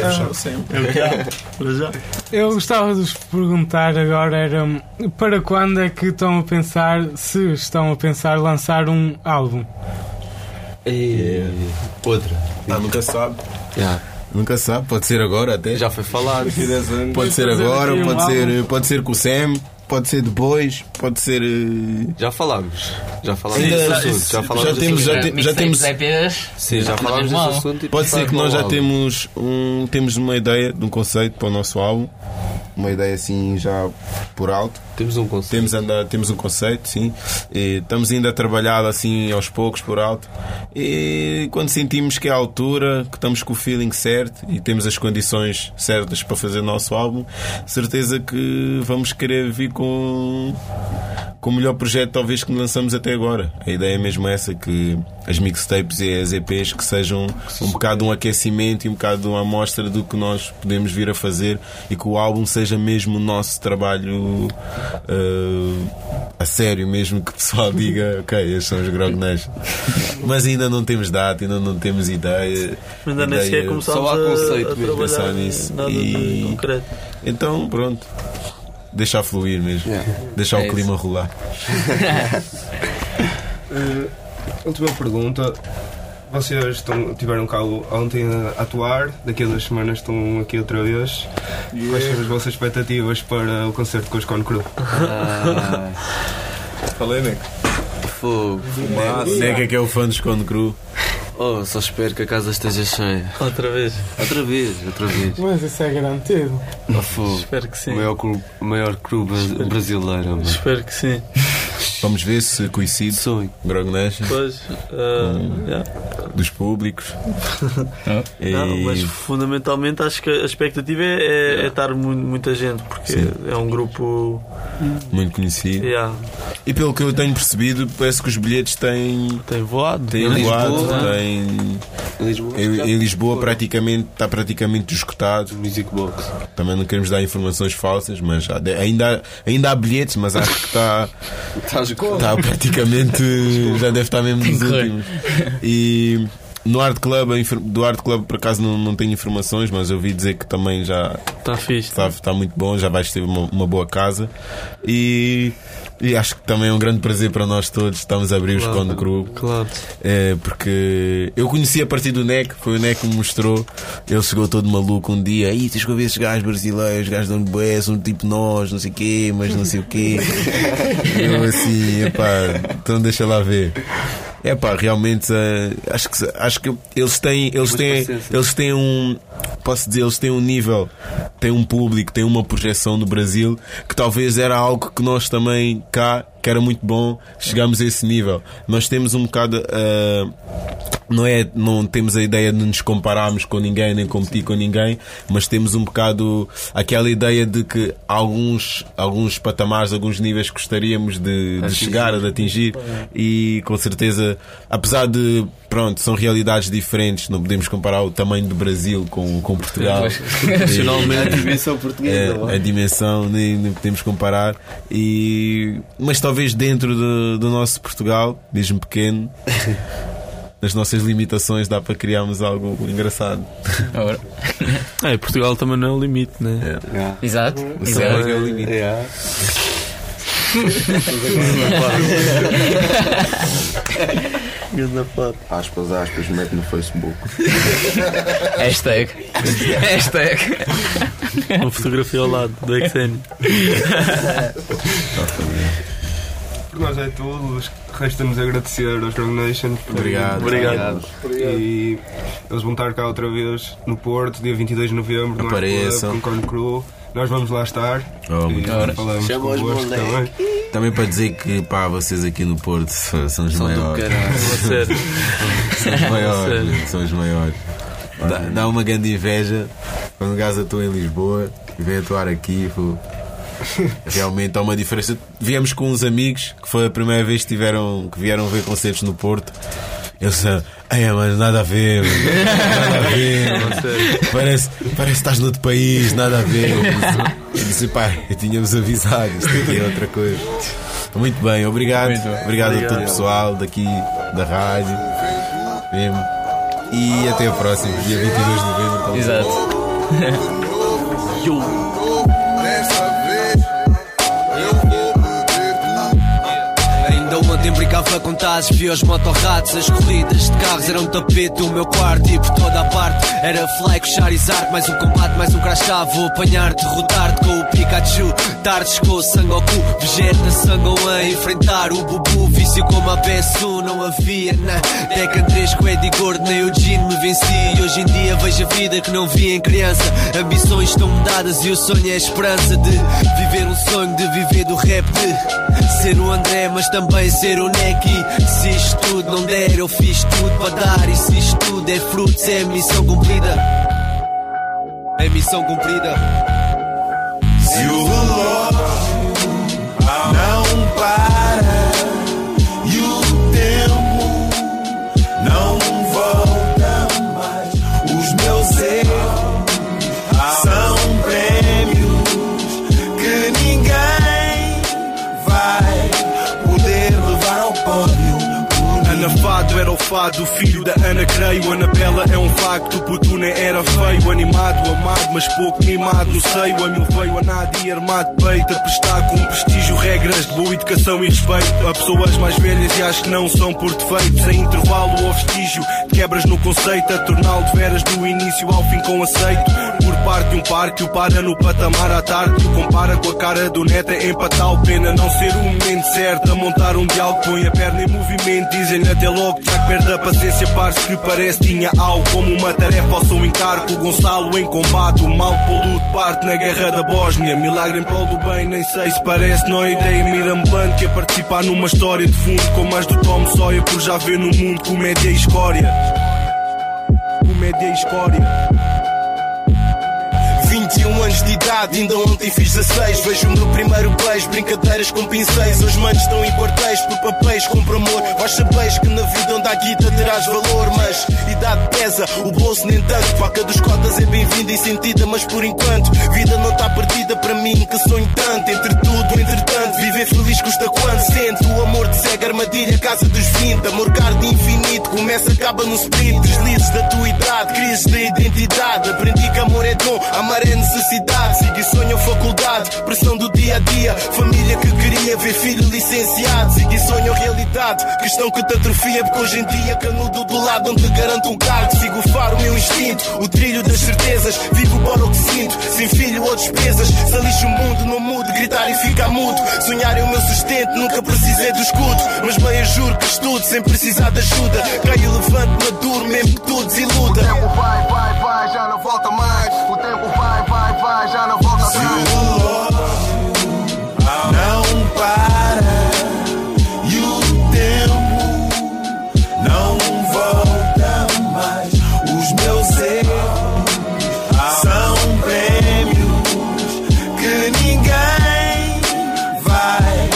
Speaker 6: É, fechar
Speaker 3: sempre. É o que há. Para já.
Speaker 7: Eu gostava de vos perguntar agora era para quando é que estão a pensar, se estão a pensar lançar um álbum?
Speaker 2: Outra. Ah, nunca sabe.
Speaker 9: Yeah.
Speaker 2: Nunca sabe, pode ser agora até.
Speaker 9: Já foi falado.
Speaker 2: Pode ser agora, pode ser, pode ser com o Sam, pode ser depois, pode ser. eh,
Speaker 9: Já falámos. Já falámos desse assunto. Já falámos
Speaker 2: já temos, já, te- já temos.
Speaker 9: Sim, já falámos desse assunto. e
Speaker 2: Pode ser que nós já temos um, temos uma ideia de um conceito para o nosso álbum. Uma ideia assim já por alto.
Speaker 9: Temos um conceito.
Speaker 2: Temos, anda, temos um conceito, sim. E estamos ainda a trabalhar assim aos poucos por alto. E quando sentimos que é a altura, que estamos com o feeling certo e temos as condições certas para fazer o nosso álbum, certeza que vamos querer vir com com o melhor projeto talvez que lançamos até agora. A ideia é mesmo essa, que as mixtapes e as EPs que sejam um bocado um aquecimento e um bocado uma amostra do que nós podemos vir a fazer e que o álbum seja mesmo o nosso trabalho eh, a sério, mesmo que o pessoal *laughs* diga, ok, estes são os Grog Nation. Mas ainda não temos data, ainda não temos ideia.
Speaker 3: Ainda nem sequer começámos a, a trabalhar
Speaker 2: pensar
Speaker 3: em
Speaker 2: nisso.
Speaker 3: nada de
Speaker 2: E-
Speaker 3: concreto.
Speaker 2: Então, pronto. Deixar fluir mesmo. Deixar
Speaker 5: É
Speaker 2: o clima
Speaker 5: isso.
Speaker 2: rolar. *laughs*
Speaker 5: Eh, última pergunta. Vocês estão, tiveram cá ontem a atuar, daqui a duas semanas estão aqui outra vez. Quais são as vossas expectativas para o concerto com os Con Crew?
Speaker 9: Ah.
Speaker 2: Falei, Neco.
Speaker 9: Fogo.
Speaker 2: Neco é que é o fã dos Conde Cru.
Speaker 9: Oh, só espero que a casa esteja cheia.
Speaker 3: Outra vez.
Speaker 9: Outra vez, outra vez.
Speaker 7: Mas isso é garantido.
Speaker 9: Oh, fogo.
Speaker 3: Espero que sim.
Speaker 9: O maior, cru- o maior crew bra- brasileiro.
Speaker 3: Espero que sim.
Speaker 2: Vamos ver se coincide.
Speaker 9: Sonho.
Speaker 2: Grog Nation.
Speaker 3: Pois, ah, yeah.
Speaker 2: Dos públicos. *laughs* E-
Speaker 3: Não, mas fundamentalmente acho que a expectativa é, é- é estar mu- muita gente, porque
Speaker 2: Sim.
Speaker 3: é um grupo.
Speaker 2: Muito conhecido.
Speaker 3: Yeah.
Speaker 2: E pelo que eu tenho percebido, parece que os bilhetes têm.
Speaker 3: Tem voado.
Speaker 2: Têm
Speaker 9: Em
Speaker 2: voado,
Speaker 9: Lisboa,
Speaker 2: têm.
Speaker 9: Em Lisboa.
Speaker 2: Em, em Lisboa praticamente, está praticamente esgotado.
Speaker 9: Music Box.
Speaker 2: Também não queremos dar informações falsas, mas ainda, há- ainda há bilhetes, mas acho que está. *laughs*
Speaker 9: Está esgotado.
Speaker 2: Está praticamente. Já deve estar mesmo nos últimos. E no Art Club, do Art Club por acaso não, não tenho informações, mas eu ouvi dizer que também já
Speaker 3: Está fixe.
Speaker 2: está, está muito bom, já vais ter uma, uma boa casa. E, e acho que também é um grande prazer para nós todos. Estamos a abrir os
Speaker 3: Claro.
Speaker 2: Conde Cru.
Speaker 3: Claro.
Speaker 2: É, porque eu conheci a partir do NEC, foi o NEC que me mostrou. Ele chegou todo maluco um dia. Aí tens que ver esses gajos brasileiros, gajos de onde bué, são tipo nós, não sei o quê, mas não sei o quê. *laughs* eu assim, epá, então deixa lá ver. É pá, realmente eh, acho que, acho que eles têm, eles têm, eles têm um, posso dizer, eles têm um nível, têm um público, têm uma projeção no Brasil que talvez era algo que nós também cá que era muito bom, chegámos a esse nível. Nós temos um bocado. ah, não é não temos a ideia de nos compararmos com ninguém nem competir com ninguém mas temos um bocado aquela ideia de que alguns alguns patamares alguns níveis gostaríamos de, de chegar de atingir e com certeza apesar de pronto são realidades diferentes não podemos comparar o tamanho do Brasil com, com Portugal. E-
Speaker 9: Nacionalmente. A dimensão portuguesa,
Speaker 2: É,
Speaker 9: lá.
Speaker 2: a dimensão nem, nem podemos comparar e mas talvez dentro do, do nosso Portugal mesmo pequeno *laughs* nas nossas limitações dá para criarmos algo engraçado.
Speaker 3: É, Portugal também não é o limite, né?
Speaker 1: Exato.
Speaker 2: O
Speaker 1: Exato.
Speaker 2: tamanho é o limite.
Speaker 6: Aspas, aspas, mete no Facebook.
Speaker 1: Hashtag. Hashtag.
Speaker 3: Uma fotografia ao lado do Exene.
Speaker 5: Por nós é tudo. Resta-nos agradecer aos Drug Nation. por terem
Speaker 2: Obrigado. Obrigado.
Speaker 5: E eles vão estar cá outra vez no Porto, dia 22 de novembro, no
Speaker 2: Apareçam.
Speaker 5: Club, com Corn Crew. Nós vamos lá estar.
Speaker 2: Oh,
Speaker 5: e
Speaker 2: muito
Speaker 9: Chama os
Speaker 5: também.
Speaker 2: Também para dizer que pá, vocês aqui no Porto são *laughs* são os maiores. São os maiores. São os maiores. Dá, dá uma grande inveja quando o gajo atua em Lisboa e vem atuar aqui. pô. Realmente há uma diferença. Viemos com uns amigos que foi a primeira vez que, tiveram, que vieram ver concertos no Porto. Eles disseram, Ai, mas nada a ver, mano. nada a ver, parece, parece que estás noutro país, nada a ver. Eu disse, eu disse pá, eu tínhamos avisado, isto aqui é outra coisa. Muito bem, obrigado. Obrigado, a todo o pessoal daqui da rádio. Mesmo. E até a próxima, dia 22 de novembro. então.
Speaker 1: Exato.
Speaker 13: Com tazes, vi os motorratos As corridas de carros eram tapete do meu quarto E por toda a parte era Flyco, Charizard Mais um combate, mais um crachá Vou apanhar, derrotar-te com o Pikachu. Tardes com o Sangoku Vegeta, Sangon a enfrentar o Bubu Vício como a PS1 não havia na Tekken 3 com Eddie Gordo Nem o Gene me venci. E hoje em dia vejo a vida que não vi em criança. Ambições estão mudadas e o sonho é a esperança De viver um sonho, de viver do rap De ser o André mas também ser o Neki Se isto tudo não der eu fiz tudo para dar. E se isto tudo é frutos é missão cumprida. É missão cumprida.
Speaker 20: Se o relógio não para o
Speaker 15: fado, filho da Ana Creio. Anabela é um facto, puto nem era feio. Animado, amado, mas pouco mimado no seio. A mil veio a nada e armado de peito. A prestar com prestígio, regras de boa educação e respeito. A pessoas mais velhas e acho que não são por defeito. Sem intervalo ou vestígio, quebras no conceito. A torná-lo de veras do início ao fim com aceito. Por parte de um par que o para no patamar à tarde. O compara com a cara do neto é empatar. Pena não ser o momento certo a montar um diálogo. Põe a perna em movimento, dizem-lhe até logo. Já perde a paciência, parce que parece tinha algo como uma tarefa ao seu encargo. Gonçalo em combate, o mal polo de parte na guerra da Bósnia. Milagre em prol do bem, nem sei se parece. Não é ideia mirabolante que é participar numa história de fundo como as do Tom Sawyer. Por já ver no mundo comédia e escória. Comédia e escória.
Speaker 20: 21 anos de idade, ainda ontem fiz 16. Vejo o meu primeiro beijo, brincadeiras com pincéis. Os manos estão em quartéis por papéis, compro amor. Vós sabeis que na vida onde há guita terás valor, mas idade pesa, o bolso nem tanto. Faca dos cotas é bem-vinda e sentida, mas por enquanto, vida não está perdida para mim, que sonho tanto. Entre tudo, entretanto, viver feliz custa quanto? Sento o amor de cega, armadilha, casa dos 20. Amor caro infinito, começa, acaba no split. Deslizes da tua idade, crises da identidade. Aprendi que amor é dom, amar é. Sigo e sonho faculdade, pressão do dia a dia. Família que queria ver filho licenciado. E sonho realidade, questão que te atrofia. Porque hoje em dia, canudo do lado onde garanto um cargo. Sigo o faro, o meu instinto, o trilho das certezas. Vivo para o que sinto, sem filho ou despesas. Se lixo o mundo, não mudo, gritar e ficar mudo. Sonhar é o meu sustento, nunca precisei do escudo. Mas bem, juro que estudo sem precisar de ajuda. Caio levanto, maduro, mesmo que tudo desiluda. O tempo vai, vai, vai, já não volta mais. O tempo vai, vai, vai, já não volta mais. Não para e o tempo não volta mais. Os meus erros são prêmios que ninguém vai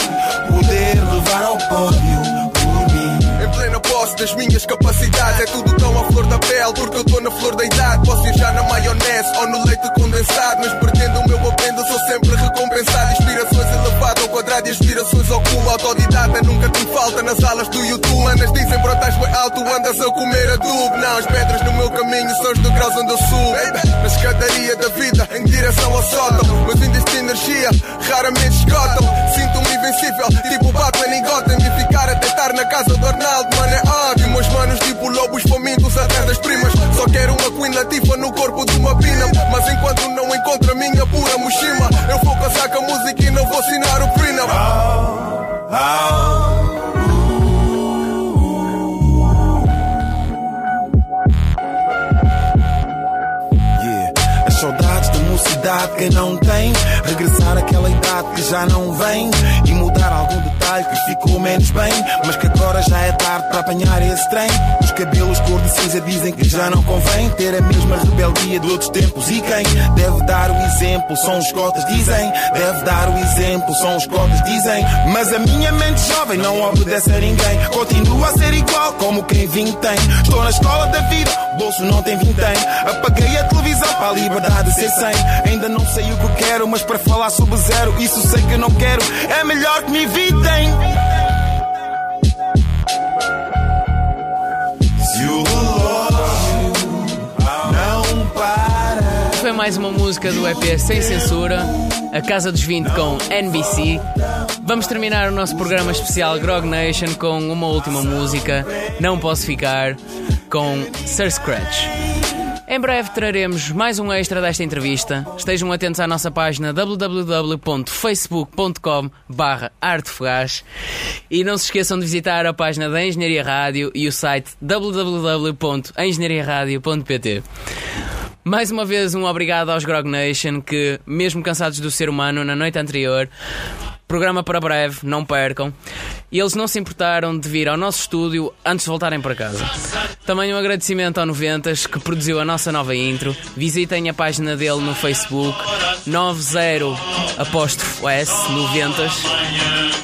Speaker 20: poder levar ao pódio por mim.
Speaker 12: Em plena posse das minhas capacidades, é tudo tão à flor da pele, porque eu maionese ou no leite condensado. Mas pretendo o meu aprendo, sou sempre recompensado. Inspirações elevado ao quadrado e aspirações ao culo. Autodidata nunca te falta nas aulas do YouTube. Manas dizem, bro, estás bem alto, andas a comer adubo. Não, as pedras no meu caminho são os degraus onde eu subo. Na escadaria da vida, em direção ao sótão. Meus índices de energia raramente esgotam. Sinto-me invencível, tipo Batman em Gotham. E ficar a tentar na casa do Arnaldo, mano, é óbvio. Meus manos, tipo lobos famintos atrás das primas. Só quero uma Queen Latifa no corpo de uma pina. Mas enquanto não encontro a minha pura mochima, eu vou caçar com a música e não vou assinar o prenup.
Speaker 20: Yeah. As saudades da mocidade quem não tem Regressar àquela idade que já não vem E mudar algum detalhe que ficou menos bem Mas que agora já é tarde para apanhar esse trem. Os cabelos cor de cinza dizem que já não convém Ter a mesma rebeldia de outros tempos. E quem deve dar o exemplo são os cotas dizem. Deve dar o exemplo são os cotas dizem. Mas a minha mente jovem não obedece a ninguém. Continua a ser igual como quem vintém Estou na escola da vida, bolso não tem vintém Apaguei a televisão para a liberdade ser sem Ainda não sei o que quero, mas para falar sobre zero Isso sei que não quero, é melhor que me evitem Se o relógio não para
Speaker 1: Foi mais uma música do EP Sem Censura, A Casa dos 20 com NBC. Vamos terminar o nosso programa especial Grog Nation com uma última música, Não Posso Ficar, com Sir Scratch. Em breve traremos mais um extra desta entrevista. Estejam atentos à nossa página www.facebook.com artefugaz e não se esqueçam de visitar a página da Engenharia Rádio e o site www.engenhariaradio.pt mais uma vez, um obrigado aos Grog Nation que, mesmo cansados do ser humano na noite anterior, programa para breve, não percam. E eles não se importaram de vir ao nosso estúdio antes de voltarem para casa. Também um agradecimento ao Noventas que produziu a nossa nova intro. Visitem a página dele no Facebook 90 apóstrofo S 90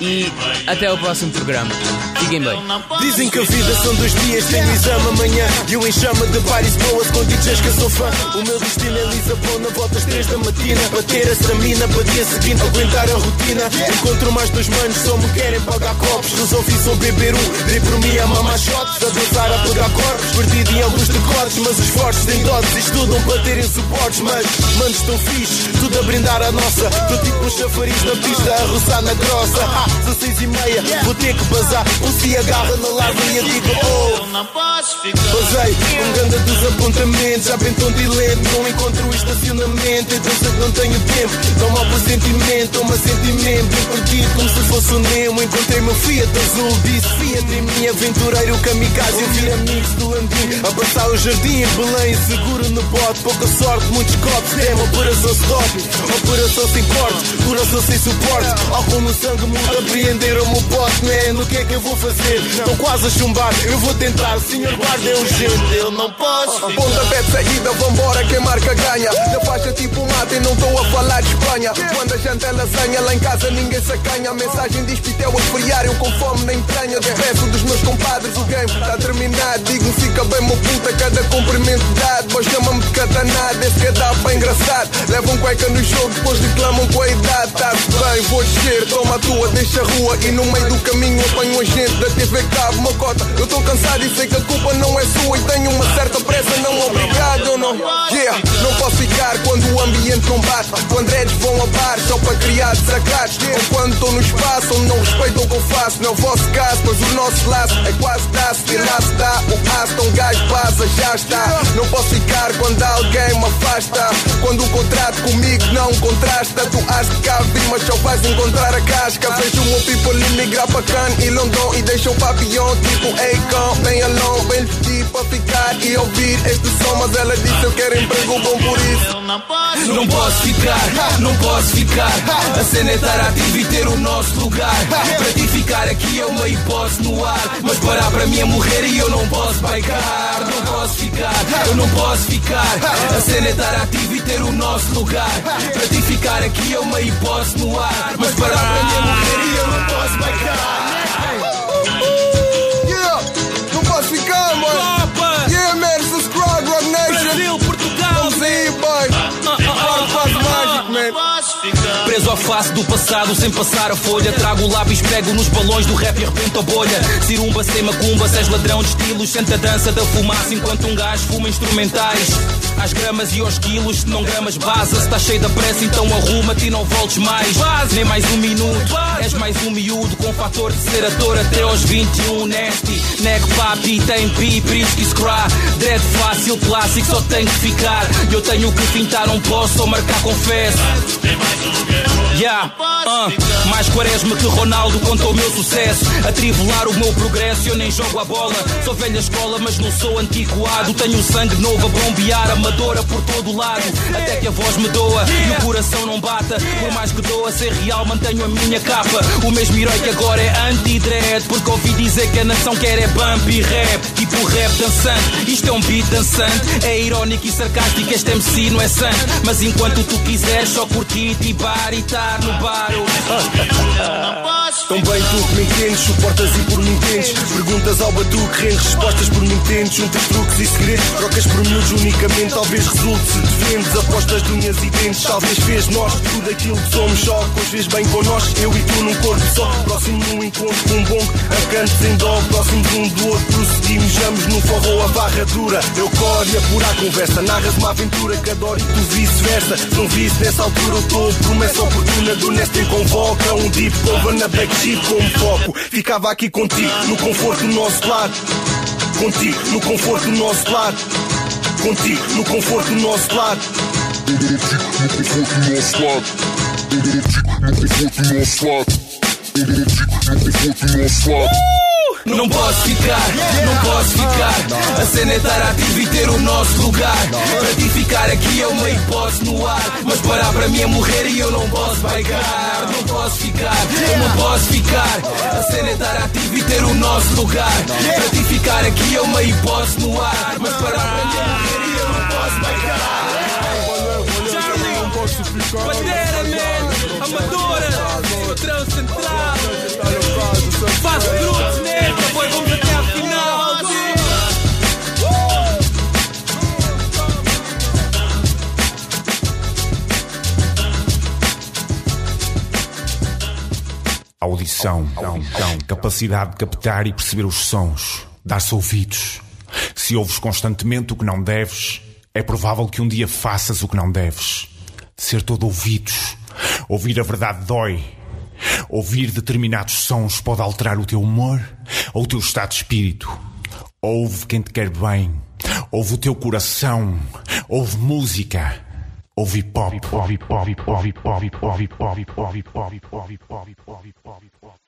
Speaker 1: e até o próximo programa. Fiquem bem.
Speaker 21: Dizem que a vida são dois dias, tenho exame amanhã E eu chama de Paris boas com DJs que sou fã O meu destino é Lisabona, volta às três da matina Para ter a stamina, para dia seguinte aguentar a rotina Encontro mais dois manos, só me querem pagar copos. Resolvi só beber um, dei por mim a mamar shots. A dançar, a pegar corpos, perdido em alguns decortes Mas os fortes têm doses, estudam para terem suportes. Mas, manos estão fixe, tudo a brindar a nossa. Tô tipo um chafariz na pista, a roçar na grossa. Ah, 16 e meia, vou ter que bazar. Um se agarra na larva e eu digo oh.
Speaker 22: Não posso.
Speaker 21: Basei, um ganda dos apontamentos. Já bem tão dilento, não encontro estacionamento. Então sei que não tenho tempo Dá mau pressentimento, toma sentimento perdido como se fosse o Nemo Encontrei meu Fiat azul, disse Fiat em mim Aventureiro kamikaze, eu vi amigos do Landim Abraçar o jardim, Belém, seguro no bote Pouca sorte, muitos copos Tema, operação stop Operação sem corte, coração sem suporte Álcool no sangue, muda, apreenderam-me o bote Né, no que é que eu vou fazer? Estou quase a chumbar, eu vou tentar Senhor guarda, é urgente, eu não posso
Speaker 12: Pontapé de saída, vambora, quem marca ganha. Na faixa tipo mata e não estou a falar de Espanha. Quando a janta é lasanha, lá em casa ninguém acanha. A mensagem diz pitel a esfriar, eu com fome na entranha. Despeço dos meus compadres, o game está terminado. Digo, fica bem, meu puta, cada cumprimento dado. Pois chama-me de catanado, esse dá bem engraçado. Levam cueca no jogo, depois reclamam com a idade. Tá-se bem, vou descer, toma a tua, deixa a rua. E no meio do caminho apanho a gente da TV Cabo, uma cota. Eu estou cansado e sei que a culpa não é sua. E tenho uma certa pressa, não obrigado, eu não. Yeah, não posso ficar quando o ambiente não bate. Quando redes vão a bar só para criar desacatos. Ou quando estou no espaço onde não respeitam o que eu faço. Não é o vosso caso, pois o nosso laço é quase daço. E lá dá o aço, um gajo passa, já está. Não posso ficar quando alguém me afasta. Quando o contrato comigo não contrasta. Tu has de cá vir, mas só vais encontrar a casca. Vejo um people imigrar para Cannes e London e deixa o papião tipo Akon. Bem alone, bem vestido para ficar e ouvir este som. Mas ela disse eu quero emprego bom por isso.
Speaker 23: Não posso ficar, não posso ficar. A cena é estar e ter o nosso lugar. Para ti ficar aqui é uma hipótese no ar. Mas parar para mim é morrer e eu não posso baicar. Não posso ficar, eu não posso ficar. A cena é estar ativo e ter o nosso lugar. Para ti ficar aqui é uma hipótese no ar. Mas parar para mim é morrer e eu não posso baicar. A face do passado sem passar a folha. Trago o lápis, pego nos balões do rap e arrebento a bolha. Cirumba sem macumba, és ladrão de estilos. Senta a dança da fumaça enquanto um gajo fuma instrumentais. Às gramas e aos quilos, se não gramas base. Se tá cheio da pressa, então arruma-te e não voltes mais. Nem mais um minuto, és mais um miúdo com fator de ser ator até aos 21. Nasty, nego papi, tem pi, prisco scra. Dread fácil, clássico, só tem que ficar. Eu tenho que pintar, não posso, ou marcar, confesso. Yeah, uh, mais quaresma que Ronaldo contou o meu sucesso. A trivular o meu progresso, eu nem jogo a bola. Sou velha escola, mas não sou antiquado. Tenho sangue novo a bombear, amadora por todo lado. Até que a voz me doa e o coração não bata. Por mais que doa ser real, mantenho a minha capa. O mesmo herói que agora é anti-dread. Porque ouvi dizer que a nação quer é bump e rap. Tipo rap dançante, isto é um beat dançante. É irónico e sarcástico, este MC não é santo. Mas enquanto tu quiseres, só curtir e bar e estar no bar. *laughs*
Speaker 15: Tão bem tu que me entendes, suportas e por me entendes. Perguntas ao batuque, rendes respostas por me entendes. Juntas truques e segredos, trocas por miúdos unicamente. Talvez resulte se defendes, apostas de unhas e dentes. Talvez fez nós tudo aquilo que somos só. Pois vês bem com nós, eu e tu num corpo só. Próximo num encontro com um bom, a cantos em dó. Próximos um do outro, prosseguimos, jamos forró a barra dura. Eu corro e apura a conversa, narras uma aventura que adoro e tu vice-versa. Se não visse nessa altura, eu tô promessa oportuna do Nestlé convoca. Um deep cover na backseat como foco. Ficava aqui contigo, no conforto do nosso lado. Contigo, no conforto do nosso lado. Contigo, no conforto do nosso lado.
Speaker 24: No conforto do nosso lado. No conforto do nosso lado. No conforto do nosso lado.
Speaker 23: Não posso ficar, não posso ficar. A cena é estar ativo e ter o nosso lugar. Para ti ficar aqui é uma hipótese no ar. Mas parar para mim é morrer e eu não posso baigar. Não posso ficar, eu não posso ficar. A cena é estar ativo e ter o nosso lugar. Para ti ficar aqui é uma hipótese no ar. Mas parar para mim é morrer e eu não posso baigar. Charlie, Bandeira, man, Amadora,
Speaker 14: Audição, capacidade de captar e perceber os sons, dar-se ouvidos. Se ouves constantemente o que não deves, é provável que um dia faças o que não deves. Ser todo ouvidos. Ouvir a verdade dói. Ouvir determinados sons pode alterar o teu humor ou o teu estado de espírito. Ouve quem te quer bem. Ouve o teu coração. Ouve música. Ouve hip hop. Ouve hip hop. Ouve hip hop. Ouve hip hop. Ouve hip hop. Ouve hip hop.